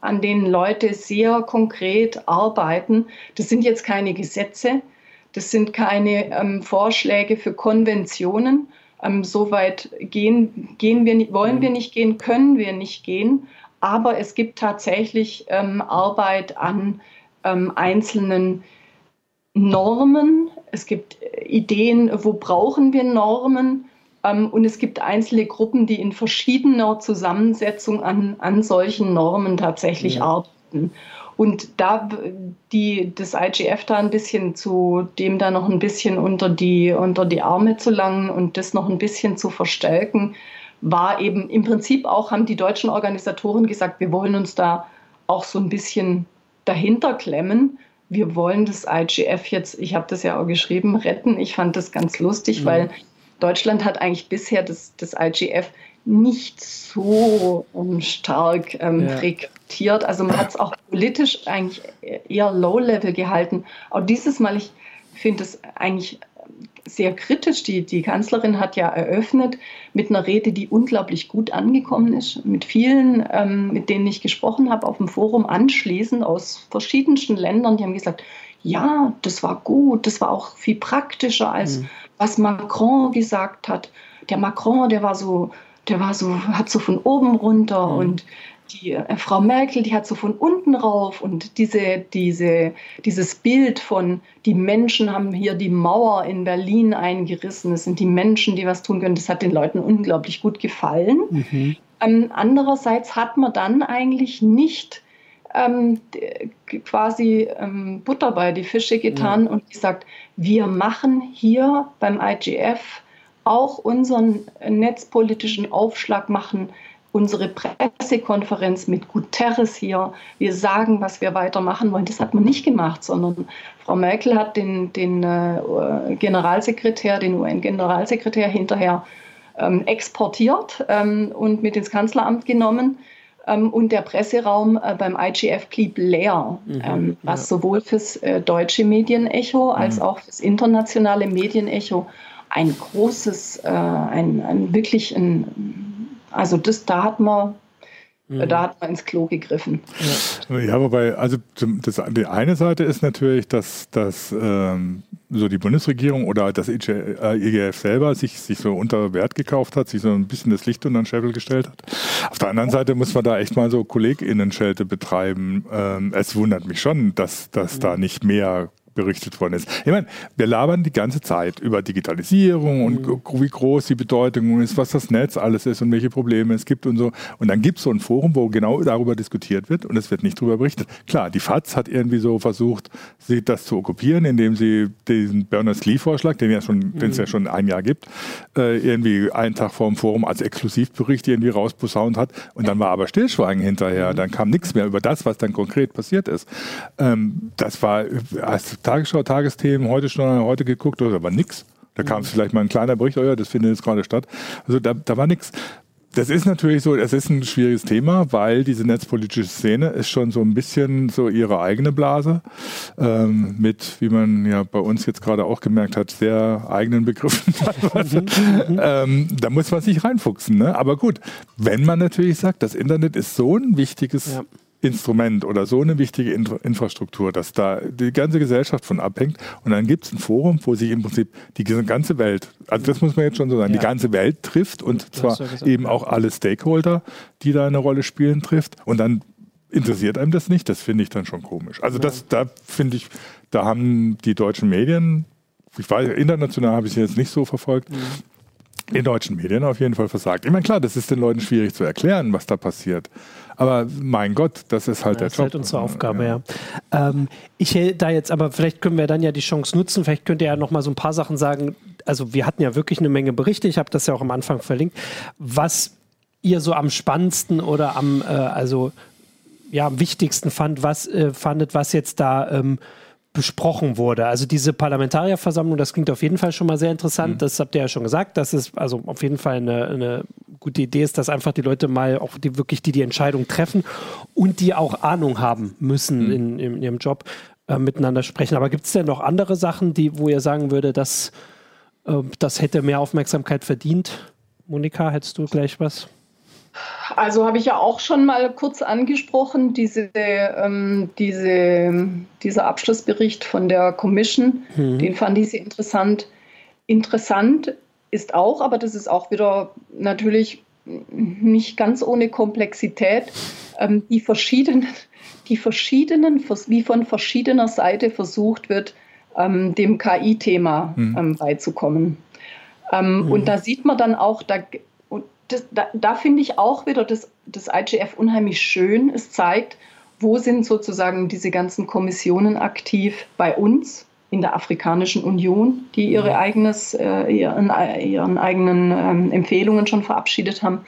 an denen Leute sehr konkret arbeiten. Das sind jetzt keine Gesetze, das sind keine ähm, Vorschläge für Konventionen. Ähm, so weit gehen, gehen wir, wollen wir mhm. nicht gehen, können wir nicht gehen aber es gibt tatsächlich ähm, Arbeit an ähm, einzelnen Normen. Es gibt äh, Ideen, wo brauchen wir Normen. Ähm, und es gibt einzelne Gruppen, die in verschiedener Zusammensetzung an, an solchen Normen tatsächlich ja. arbeiten. Und da die, das IGF da ein bisschen zu dem da noch ein bisschen unter die, unter die Arme zu langen und das noch ein bisschen zu verstärken, war eben im Prinzip auch, haben die deutschen Organisatoren gesagt, wir wollen uns da auch so ein bisschen dahinter klemmen. Wir wollen das IGF jetzt, ich habe das ja auch geschrieben, retten. Ich fand das ganz lustig, mhm. weil Deutschland hat eigentlich bisher das, das IGF nicht so um, stark ähm, ja. frequentiert. Also man hat es auch politisch eigentlich eher low-level gehalten. Auch dieses Mal, ich finde es eigentlich sehr kritisch. Die, die Kanzlerin hat ja eröffnet mit einer Rede, die unglaublich gut angekommen ist, mit vielen, ähm, mit denen ich gesprochen habe auf dem Forum anschließend aus verschiedensten Ländern, die haben gesagt, ja, das war gut, das war auch viel praktischer als mhm. Was Macron gesagt hat. Der Macron, der war so, der war so, hat so von oben runter mhm. und die äh, Frau Merkel, die hat so von unten rauf und diese, diese, dieses Bild von, die Menschen haben hier die Mauer in Berlin eingerissen, es sind die Menschen, die was tun können, das hat den Leuten unglaublich gut gefallen. Mhm. Ähm, andererseits hat man dann eigentlich nicht ähm, quasi ähm, Butter bei die Fische getan ja. und gesagt, wir machen hier beim IGF auch unseren netzpolitischen Aufschlag machen, unsere Pressekonferenz mit Guterres hier. Wir sagen, was wir weitermachen wollen. Das hat man nicht gemacht, sondern Frau Merkel hat den, den äh, Generalsekretär, den UN-Generalsekretär hinterher ähm, exportiert ähm, und mit ins Kanzleramt genommen. Ähm, und der Presseraum äh, beim IGF blieb leer, mhm, ähm, was ja. sowohl fürs äh, deutsche Medienecho als mhm. auch fürs internationale Medienecho ein großes, äh, ein, ein wirklich ein also das, da hat man mhm. da hat man ins Klo gegriffen. Ja, ja wobei, also das, die eine Seite ist natürlich, dass, dass ähm, so die Bundesregierung oder das IGF äh, selber sich, sich so unter Wert gekauft hat, sich so ein bisschen das Licht unter den Scheffel gestellt hat. Auf der anderen Seite muss man da echt mal so KollegInnen-Schelte betreiben. Ähm, es wundert mich schon, dass, dass mhm. da nicht mehr berichtet worden ist. Ich meine, wir labern die ganze Zeit über Digitalisierung und mhm. wie groß die Bedeutung ist, was das Netz alles ist und welche Probleme es gibt und so. Und dann gibt es so ein Forum, wo genau darüber diskutiert wird und es wird nicht darüber berichtet. Klar, die FAZ hat irgendwie so versucht, sie das zu okkupieren, indem sie diesen Berners-Lee-Vorschlag, den, ja mhm. es ja schon ein Jahr gibt, äh, irgendwie einen Tag vor dem Forum als Exklusivbericht irgendwie rausposaunt hat. Und dann war aber Stillschweigen hinterher. Mhm. Dann kam nichts mehr über das, was dann konkret passiert ist. Ähm, das war, also Tagesschau, Tagesthemen, heute schon heute geguckt, da war nichts. Da kam mhm. vielleicht mal ein kleiner Bericht, oh ja, das findet jetzt gerade statt. Also da, da war nichts. Das ist natürlich so, es ist ein schwieriges Thema, weil diese netzpolitische Szene ist schon so ein bisschen so ihre eigene Blase ähm, mit, wie man ja bei uns jetzt gerade auch gemerkt hat, sehr eigenen Begriffen. Ähm, da muss man sich reinfuchsen. Ne? Aber gut, wenn man natürlich sagt, das Internet ist so ein wichtiges ja. Instrument oder so eine wichtige Infrastruktur, dass da die ganze Gesellschaft von abhängt. Und dann gibt es ein Forum, wo sich im Prinzip die ganze Welt, also das muss man jetzt schon so sagen, ja. die ganze Welt trifft und zwar eben auch alle Stakeholder, die da eine Rolle spielen, trifft. Und dann interessiert einem das nicht. Das finde ich dann schon komisch. Also das, da finde ich, da haben die deutschen Medien, ich weiß, international habe ich sie jetzt nicht so verfolgt, mhm in deutschen Medien auf jeden Fall versagt. Ich meine, klar, das ist den Leuten schwierig zu erklären, was da passiert. Aber mein Gott, das ist halt ja, der das Job. Das ist halt unsere Aufgabe, ja. ja. Ähm, ich hätte da jetzt, aber vielleicht können wir dann ja die Chance nutzen. Vielleicht könnt ihr ja noch mal so ein paar Sachen sagen. Also wir hatten ja wirklich eine Menge Berichte. Ich habe das ja auch am Anfang verlinkt. Was ihr so am spannendsten oder am, äh, also ja, am wichtigsten fand, was äh, fandet, was jetzt da ähm, besprochen wurde. Also diese Parlamentarierversammlung, das klingt auf jeden Fall schon mal sehr interessant. Mhm. Das habt ihr ja schon gesagt, dass es also auf jeden Fall eine, eine, gute Idee ist, dass einfach die Leute mal auch die wirklich die die Entscheidung treffen und die auch Ahnung haben müssen mhm. in, in, ihrem Job äh, miteinander sprechen. Aber gibt es denn noch andere Sachen, die, wo ihr sagen würde, dass äh, das hätte mehr Aufmerksamkeit verdient? Monika, hättest du gleich was? Also habe ich ja auch schon mal kurz angesprochen, diese, ähm, diese, dieser Abschlussbericht von der Commission, mhm. den fand ich sehr interessant. Interessant ist auch, aber das ist auch wieder natürlich nicht ganz ohne Komplexität, ähm, die verschiedenen, die verschiedenen, wie von verschiedener Seite versucht wird, ähm, dem KI-Thema mhm. ähm, beizukommen. Ähm, mhm. Und da sieht man dann auch, da das, da, da finde ich auch wieder das, das IGF unheimlich schön. Es zeigt, wo sind sozusagen diese ganzen Kommissionen aktiv bei uns in der Afrikanischen Union, die ihre mhm. eigenes, äh, ihren, ihren, eigenen ähm, Empfehlungen schon verabschiedet haben.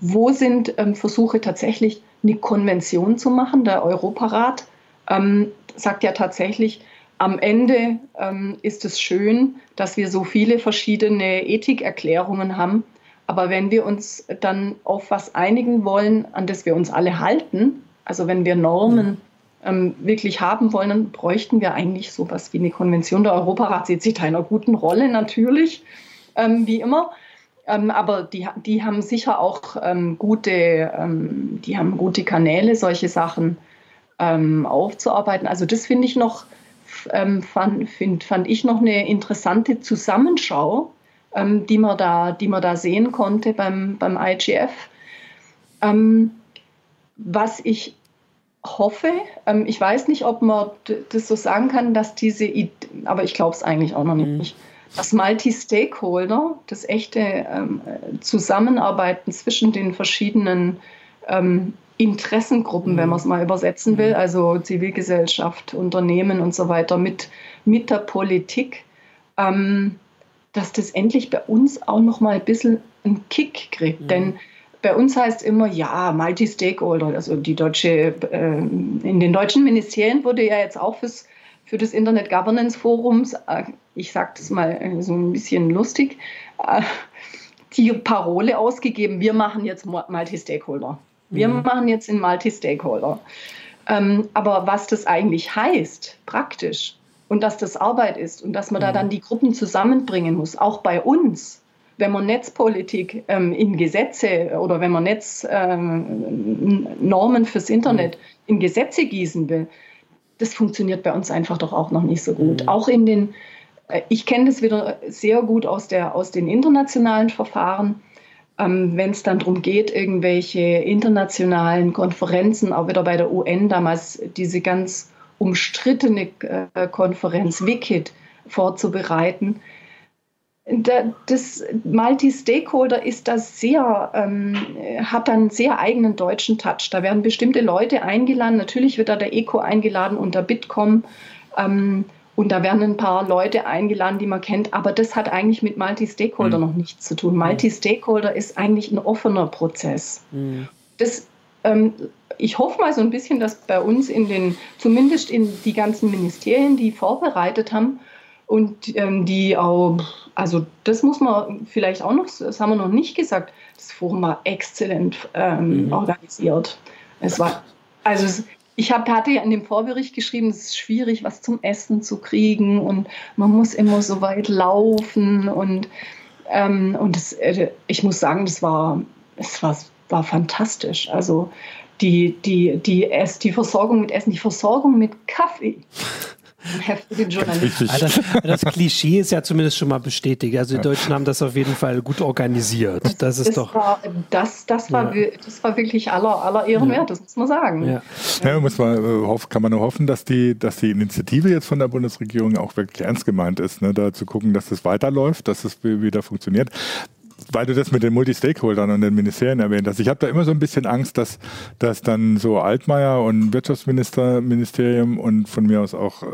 Wo sind ähm, Versuche tatsächlich eine Konvention zu machen? Der Europarat ähm, sagt ja tatsächlich, am Ende ähm, ist es schön, dass wir so viele verschiedene Ethikerklärungen haben, aber wenn wir uns dann auf was einigen wollen, an das wir uns alle halten, also wenn wir Normen ähm, wirklich haben wollen, dann bräuchten wir eigentlich sowas wie eine Konvention. Der Europarat sieht sich da in einer guten Rolle natürlich, ähm, wie immer. Ähm, aber die, die haben sicher auch ähm, gute, ähm, die haben gute Kanäle, solche Sachen ähm, aufzuarbeiten. Also das finde ich noch fand, find, fand ich noch eine interessante Zusammenschau, ähm, die, man da, die man da sehen konnte beim, beim IGF. Ähm, was ich hoffe, ähm, ich weiß nicht, ob man das so sagen kann, dass diese, Idee, aber ich glaube es eigentlich auch noch nicht, mhm. dass Multi-Stakeholder, das echte ähm, Zusammenarbeiten zwischen den verschiedenen ähm, Interessengruppen, mhm. wenn man es mal übersetzen will, mhm. also Zivilgesellschaft, Unternehmen und so weiter, mit, mit der Politik, ähm, dass das endlich bei uns auch noch mal ein bisschen einen Kick kriegt. Mhm. Denn bei uns heißt immer, ja, Multi-Stakeholder, also die deutsche, äh, in den deutschen Ministerien wurde ja jetzt auch fürs, für das Internet Governance Forums, äh, ich sage das mal äh, so ein bisschen lustig, äh, die Parole ausgegeben, wir machen jetzt Multi-Stakeholder. Wir mhm. machen jetzt in Multi-Stakeholder. Ähm, aber was das eigentlich heißt, praktisch, und dass das Arbeit ist und dass man mhm. da dann die Gruppen zusammenbringen muss, auch bei uns, wenn man Netzpolitik ähm, in Gesetze oder wenn man Netznormen ähm, fürs Internet mhm. in Gesetze gießen will, das funktioniert bei uns einfach doch auch noch nicht so gut. Mhm. Auch in den, äh, ich kenne das wieder sehr gut aus, der, aus den internationalen Verfahren ähm, wenn es dann darum geht, irgendwelche internationalen Konferenzen, auch wieder bei der UN damals diese ganz umstrittene äh, Konferenz WICIT vorzubereiten. das Multi-Stakeholder ist das sehr, ähm, hat einen sehr eigenen deutschen Touch. Da werden bestimmte Leute eingeladen. Natürlich wird da der ECO eingeladen und der Bitkom. Ähm, und da werden ein paar Leute eingeladen, die man kennt, aber das hat eigentlich mit Multi-Stakeholder mhm. noch nichts zu tun. Multi-Stakeholder ist eigentlich ein offener Prozess. Mhm. Das, ähm, ich hoffe mal so ein bisschen, dass bei uns in den, zumindest in die ganzen Ministerien, die vorbereitet haben und ähm, die auch, also das muss man vielleicht auch noch, das haben wir noch nicht gesagt, das Forum war exzellent ähm, mhm. organisiert. Es war, also ich hab, hatte ja in dem Vorbericht geschrieben, es ist schwierig, was zum Essen zu kriegen und man muss immer so weit laufen und, ähm, und das, äh, ich muss sagen, das war, es war, war fantastisch. Also die, die, die, die Versorgung mit Essen, die Versorgung mit Kaffee den Journalisten. Das, das, Klischee ist ja zumindest schon mal bestätigt. Also die Deutschen haben das auf jeden Fall gut organisiert. Das ist das doch. War, das, das, war, ja. das war wirklich aller, aller Ehren wert, das muss man sagen. Ja. ja muss man, äh, kann man nur hoffen, dass die, dass die Initiative jetzt von der Bundesregierung auch wirklich ernst gemeint ist, ne, da zu gucken, dass das weiterläuft, dass es wieder funktioniert weil du das mit den Multi-Stakeholdern und den Ministerien erwähnt hast, ich habe da immer so ein bisschen Angst, dass, dass dann so Altmaier und Wirtschaftsministerium und von mir aus auch äh,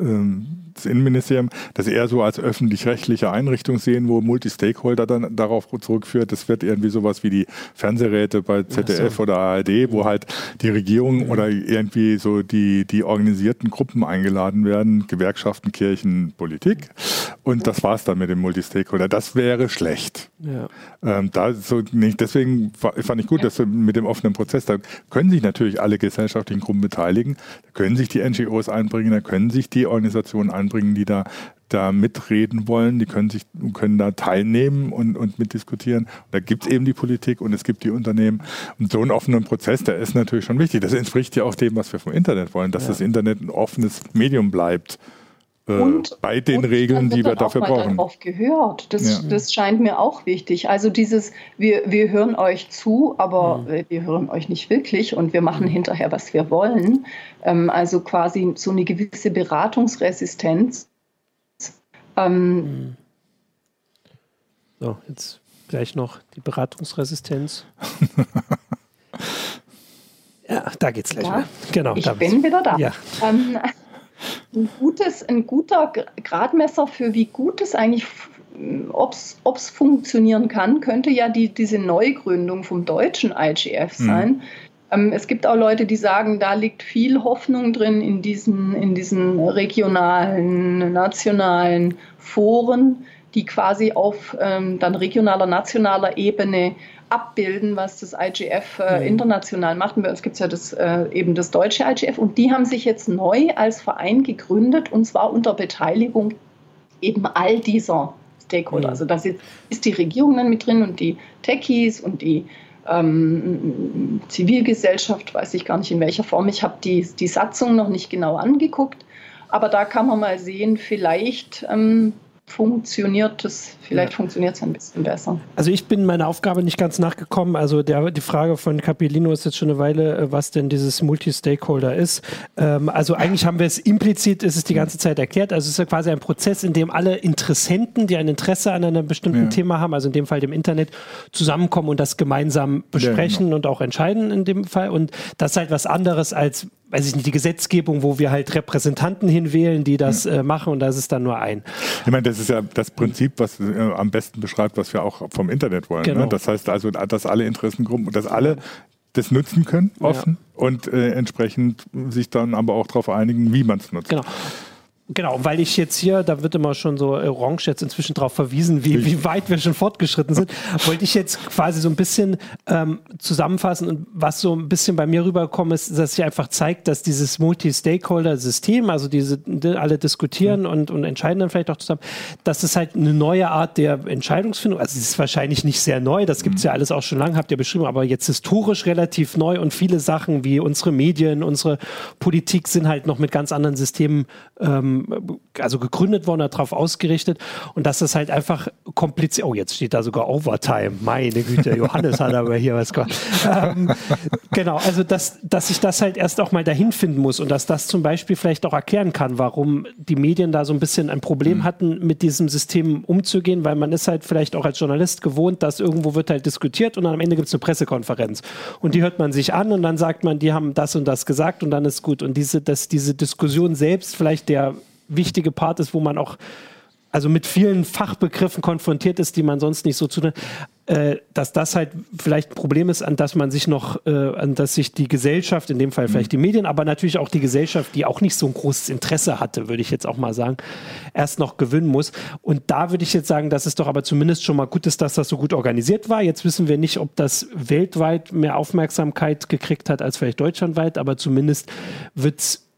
ähm, das Innenministerium das eher so als öffentlich-rechtliche Einrichtung sehen, wo Multi-Stakeholder dann darauf zurückführt. Das wird irgendwie sowas wie die Fernsehräte bei ZDF so. oder ARD, wo halt die Regierung oder irgendwie so die, die organisierten Gruppen eingeladen werden, Gewerkschaften, Kirchen, Politik. Und das war's dann mit dem Multi-Stakeholder. Das wäre schlecht. Ja. Ähm, da so nicht, deswegen fand ich gut, dass wir mit dem offenen Prozess, da können sich natürlich alle gesellschaftlichen Gruppen beteiligen, da können sich die NGOs einbringen, da können sich die Organisationen einbringen, die da da mitreden wollen, die können sich können da teilnehmen und, und mitdiskutieren. da gibt es eben die Politik und es gibt die Unternehmen. Und so einen offenen Prozess, der ist natürlich schon wichtig. Das entspricht ja auch dem, was wir vom Internet wollen, dass ja. das Internet ein offenes Medium bleibt. Äh, und, bei den Regeln, die wir dafür brauchen. Darauf gehört. Das, ja. das scheint mir auch wichtig. Also dieses, wir, wir hören euch zu, aber mhm. wir hören euch nicht wirklich und wir machen mhm. hinterher, was wir wollen. Ähm, also quasi so eine gewisse Beratungsresistenz. Ähm, so, jetzt gleich noch die Beratungsresistenz. ja, da geht's gleich ja, Genau. Ich bin wieder da. Ja. Ähm, ein, gutes, ein guter Gradmesser für wie gut es eigentlich, ob es funktionieren kann, könnte ja die, diese Neugründung vom deutschen IGF hm. sein. Mhm. es gibt auch Leute, die sagen, da liegt viel Hoffnung drin in diesen, in diesen regionalen, nationalen Foren, die quasi auf ähm, dann regionaler, nationaler Ebene abbilden, was das IGF äh, mhm. international macht. Und bei uns gibt es ja das, äh, eben das deutsche IGF und die haben sich jetzt neu als Verein gegründet und zwar unter Beteiligung eben all dieser Stakeholder. Mhm. Also da ist die Regierung dann mit drin und die Techies und die ähm, Zivilgesellschaft, weiß ich gar nicht in welcher Form. Ich habe die, die Satzung noch nicht genau angeguckt, aber da kann man mal sehen, vielleicht ähm, funktioniert es, vielleicht ja. funktioniert es ein bisschen besser. Also ich bin meiner Aufgabe nicht ganz nachgekommen. Also der, die Frage von Capellino ist jetzt schon eine Weile, äh, was denn dieses Multi-Stakeholder ist. Ähm, also eigentlich haben wir es implizit, ist es die ganze Zeit erklärt. Also es ist ja quasi ein Prozess, in dem alle Interessenten, die ein Interesse an einem bestimmten ja. Thema haben, also in dem Fall dem Internet, zusammenkommen und das gemeinsam besprechen ja, genau. und auch entscheiden in dem Fall. Und das ist halt was anderes als weiß ich nicht, die Gesetzgebung, wo wir halt Repräsentanten hinwählen, die das äh, machen und das ist dann nur ein. Ich meine, das ist ja das Prinzip, was äh, am besten beschreibt, was wir auch vom Internet wollen. Ne? Genau. Ne? Das heißt also, dass alle Interessengruppen, dass alle das nutzen können, offen ja. und äh, entsprechend sich dann aber auch darauf einigen, wie man es nutzt. Genau. Genau, weil ich jetzt hier, da wird immer schon so orange jetzt inzwischen darauf verwiesen, wie, wie weit wir schon fortgeschritten sind, wollte ich jetzt quasi so ein bisschen ähm, zusammenfassen und was so ein bisschen bei mir rübergekommen ist, dass sich einfach zeigt, dass dieses Multi-Stakeholder-System, also diese alle diskutieren mhm. und, und entscheiden dann vielleicht auch zusammen, dass es halt eine neue Art der Entscheidungsfindung, also es ist wahrscheinlich nicht sehr neu, das gibt es mhm. ja alles auch schon lange, habt ihr beschrieben, aber jetzt historisch relativ neu und viele Sachen wie unsere Medien, unsere Politik sind halt noch mit ganz anderen Systemen ähm, also gegründet worden, darauf ausgerichtet und dass das halt einfach kompliziert. Oh, jetzt steht da sogar Overtime. Meine Güte, Johannes hat aber hier was gemacht. Ähm, genau, also dass, dass ich das halt erst auch mal dahin finden muss und dass das zum Beispiel vielleicht auch erklären kann, warum die Medien da so ein bisschen ein Problem mhm. hatten, mit diesem System umzugehen, weil man ist halt vielleicht auch als Journalist gewohnt, dass irgendwo wird halt diskutiert und dann am Ende gibt es eine Pressekonferenz und die hört man sich an und dann sagt man, die haben das und das gesagt und dann ist gut. Und diese, dass diese Diskussion selbst vielleicht der wichtige Part ist, wo man auch also mit vielen Fachbegriffen konfrontiert ist, die man sonst nicht so zu, äh, dass das halt vielleicht ein Problem ist, an das man sich noch, äh, an das sich die Gesellschaft, in dem Fall vielleicht die Medien, aber natürlich auch die Gesellschaft, die auch nicht so ein großes Interesse hatte, würde ich jetzt auch mal sagen, erst noch gewinnen muss. Und da würde ich jetzt sagen, dass es doch aber zumindest schon mal gut ist, dass das so gut organisiert war. Jetzt wissen wir nicht, ob das weltweit mehr Aufmerksamkeit gekriegt hat als vielleicht deutschlandweit, aber zumindest wird es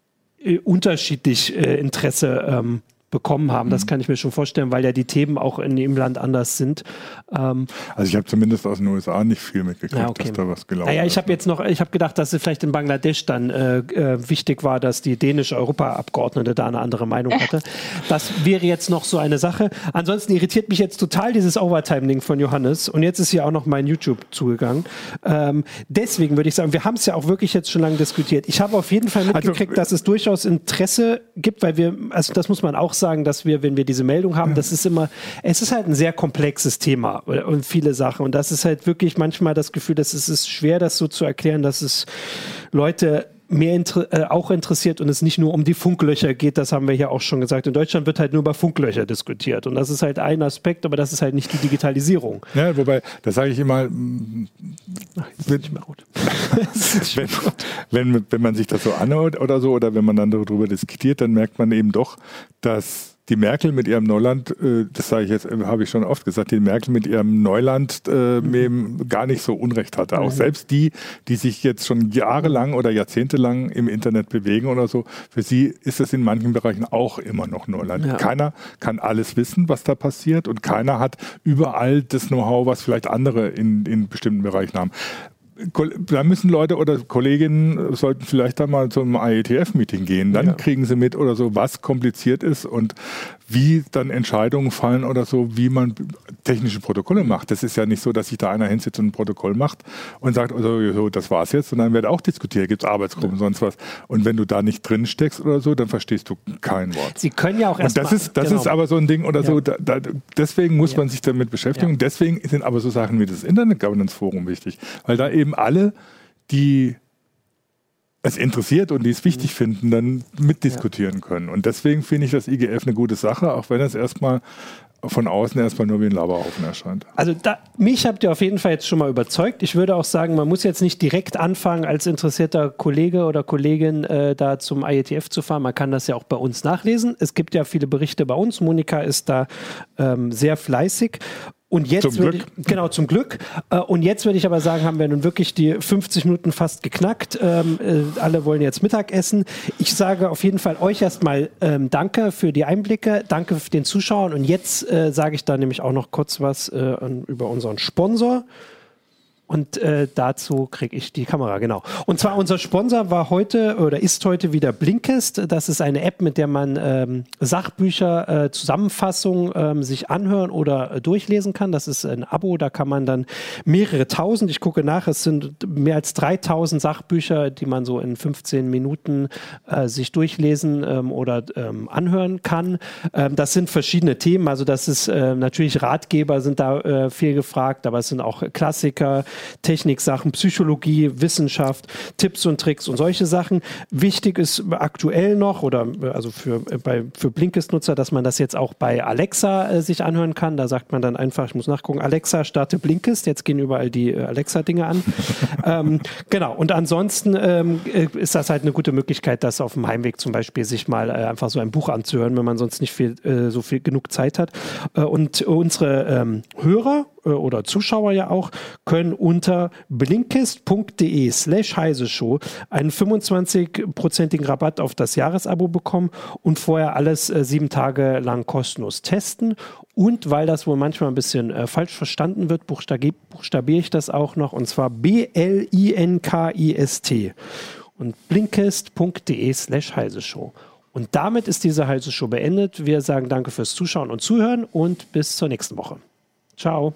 unterschiedlich äh, Interesse ähm, bekommen haben. Das mhm. kann ich mir schon vorstellen, weil ja die Themen auch in dem Land anders sind. Ähm also ich habe zumindest aus den USA nicht viel mitgekriegt, ja, okay. dass da was gelaufen naja, ich habe jetzt noch, ich habe gedacht, dass es vielleicht in Bangladesch dann äh, äh, wichtig war, dass die dänische Europaabgeordnete da eine andere Meinung hatte. Das wäre jetzt noch so eine Sache. Ansonsten irritiert mich jetzt total dieses Overtime-Ding von Johannes und jetzt ist hier auch noch mein YouTube zugegangen. Ähm, deswegen würde ich sagen, wir haben es ja auch wirklich jetzt schon lange diskutiert. Ich habe auf jeden Fall also, mitgekriegt, also, dass es durchaus Interesse gibt, weil wir, also das muss man auch sagen, sagen, dass wir, wenn wir diese Meldung haben, das ist immer, es ist halt ein sehr komplexes Thema und viele Sachen. Und das ist halt wirklich manchmal das Gefühl, dass es ist schwer, das so zu erklären, dass es Leute mehr inter äh, auch interessiert und es nicht nur um die Funklöcher geht, das haben wir ja auch schon gesagt. In Deutschland wird halt nur über Funklöcher diskutiert und das ist halt ein Aspekt, aber das ist halt nicht die Digitalisierung. Ja, wobei, das sage ich immer, Ach, wenn, wenn, wenn, wenn man sich das so anhört oder so oder wenn man dann darüber diskutiert, dann merkt man eben doch, dass die Merkel mit ihrem Neuland, äh, das sage ich jetzt, äh, habe ich schon oft gesagt, die Merkel mit ihrem Neuland äh, mhm. gar nicht so Unrecht hatte. Auch mhm. selbst die, die sich jetzt schon jahrelang oder jahrzehntelang im Internet bewegen oder so, für sie ist es in manchen Bereichen auch immer noch Neuland. Ja. Keiner kann alles wissen, was da passiert und keiner hat überall das Know-how, was vielleicht andere in, in bestimmten Bereichen haben da müssen Leute oder Kolleginnen sollten vielleicht da mal zum IETF-Meeting gehen. Dann ja. kriegen sie mit oder so, was kompliziert ist und wie dann Entscheidungen fallen oder so, wie man technische Protokolle macht. Das ist ja nicht so, dass sich da einer hinsitzt und ein Protokoll macht und sagt, also, so, das war's jetzt, sondern wird auch diskutiert, gibt es Arbeitsgruppen, ja. sonst was. Und wenn du da nicht drin steckst oder so, dann verstehst du kein Wort. Sie können ja auch erst Und das ist, das genau. ist aber so ein Ding oder ja. so, da, da, deswegen muss ja. man sich damit beschäftigen. Deswegen sind aber so Sachen wie das Internet Governance Forum wichtig, weil da eben alle, die es interessiert und die es wichtig mhm. finden, dann mitdiskutieren ja. können. Und deswegen finde ich das IGF eine gute Sache, auch wenn es erstmal von außen erstmal nur wie ein Laberhaufen erscheint. Also da, mich habt ihr auf jeden Fall jetzt schon mal überzeugt. Ich würde auch sagen, man muss jetzt nicht direkt anfangen, als interessierter Kollege oder Kollegin äh, da zum IETF zu fahren. Man kann das ja auch bei uns nachlesen. Es gibt ja viele Berichte bei uns. Monika ist da ähm, sehr fleißig. Und jetzt zum Glück. Ich, genau, zum Glück. Äh, und jetzt würde ich aber sagen, haben wir nun wirklich die 50 Minuten fast geknackt. Ähm, äh, alle wollen jetzt Mittagessen. Ich sage auf jeden Fall euch erstmal ähm, Danke für die Einblicke, danke für den Zuschauern. Und jetzt äh, sage ich da nämlich auch noch kurz was über unseren Sponsor. Und äh, dazu kriege ich die Kamera, genau. Und zwar unser Sponsor war heute oder ist heute wieder Blinkist. Das ist eine App, mit der man ähm, Sachbücher, äh, Zusammenfassungen ähm, sich anhören oder äh, durchlesen kann. Das ist ein Abo, da kann man dann mehrere tausend, ich gucke nach, es sind mehr als 3000 Sachbücher, die man so in 15 Minuten äh, sich durchlesen ähm, oder ähm, anhören kann. Ähm, das sind verschiedene Themen, also das ist äh, natürlich Ratgeber sind da äh, viel gefragt, aber es sind auch Klassiker, Techniksachen, Psychologie, Wissenschaft, Tipps und Tricks und solche Sachen. Wichtig ist aktuell noch oder also für, bei, für Blinkist-Nutzer, dass man das jetzt auch bei Alexa äh, sich anhören kann. Da sagt man dann einfach, ich muss nachgucken, Alexa starte Blinkist. Jetzt gehen überall die äh, Alexa-Dinge an. ähm, genau. Und ansonsten ähm, äh, ist das halt eine gute Möglichkeit, das auf dem Heimweg zum Beispiel sich mal äh, einfach so ein Buch anzuhören, wenn man sonst nicht viel, äh, so viel genug Zeit hat. Äh, und unsere ähm, Hörer äh, oder Zuschauer ja auch, können unter blinkist.de slash heise show einen 25-prozentigen Rabatt auf das Jahresabo bekommen und vorher alles äh, sieben Tage lang kostenlos testen. Und weil das wohl manchmal ein bisschen äh, falsch verstanden wird, buchstabiere buchstabier ich das auch noch und zwar B-L-I-N-K-I-S-T und blinkist.de slash heise show. Und damit ist diese Heise Show beendet. Wir sagen danke fürs Zuschauen und Zuhören und bis zur nächsten Woche. Ciao.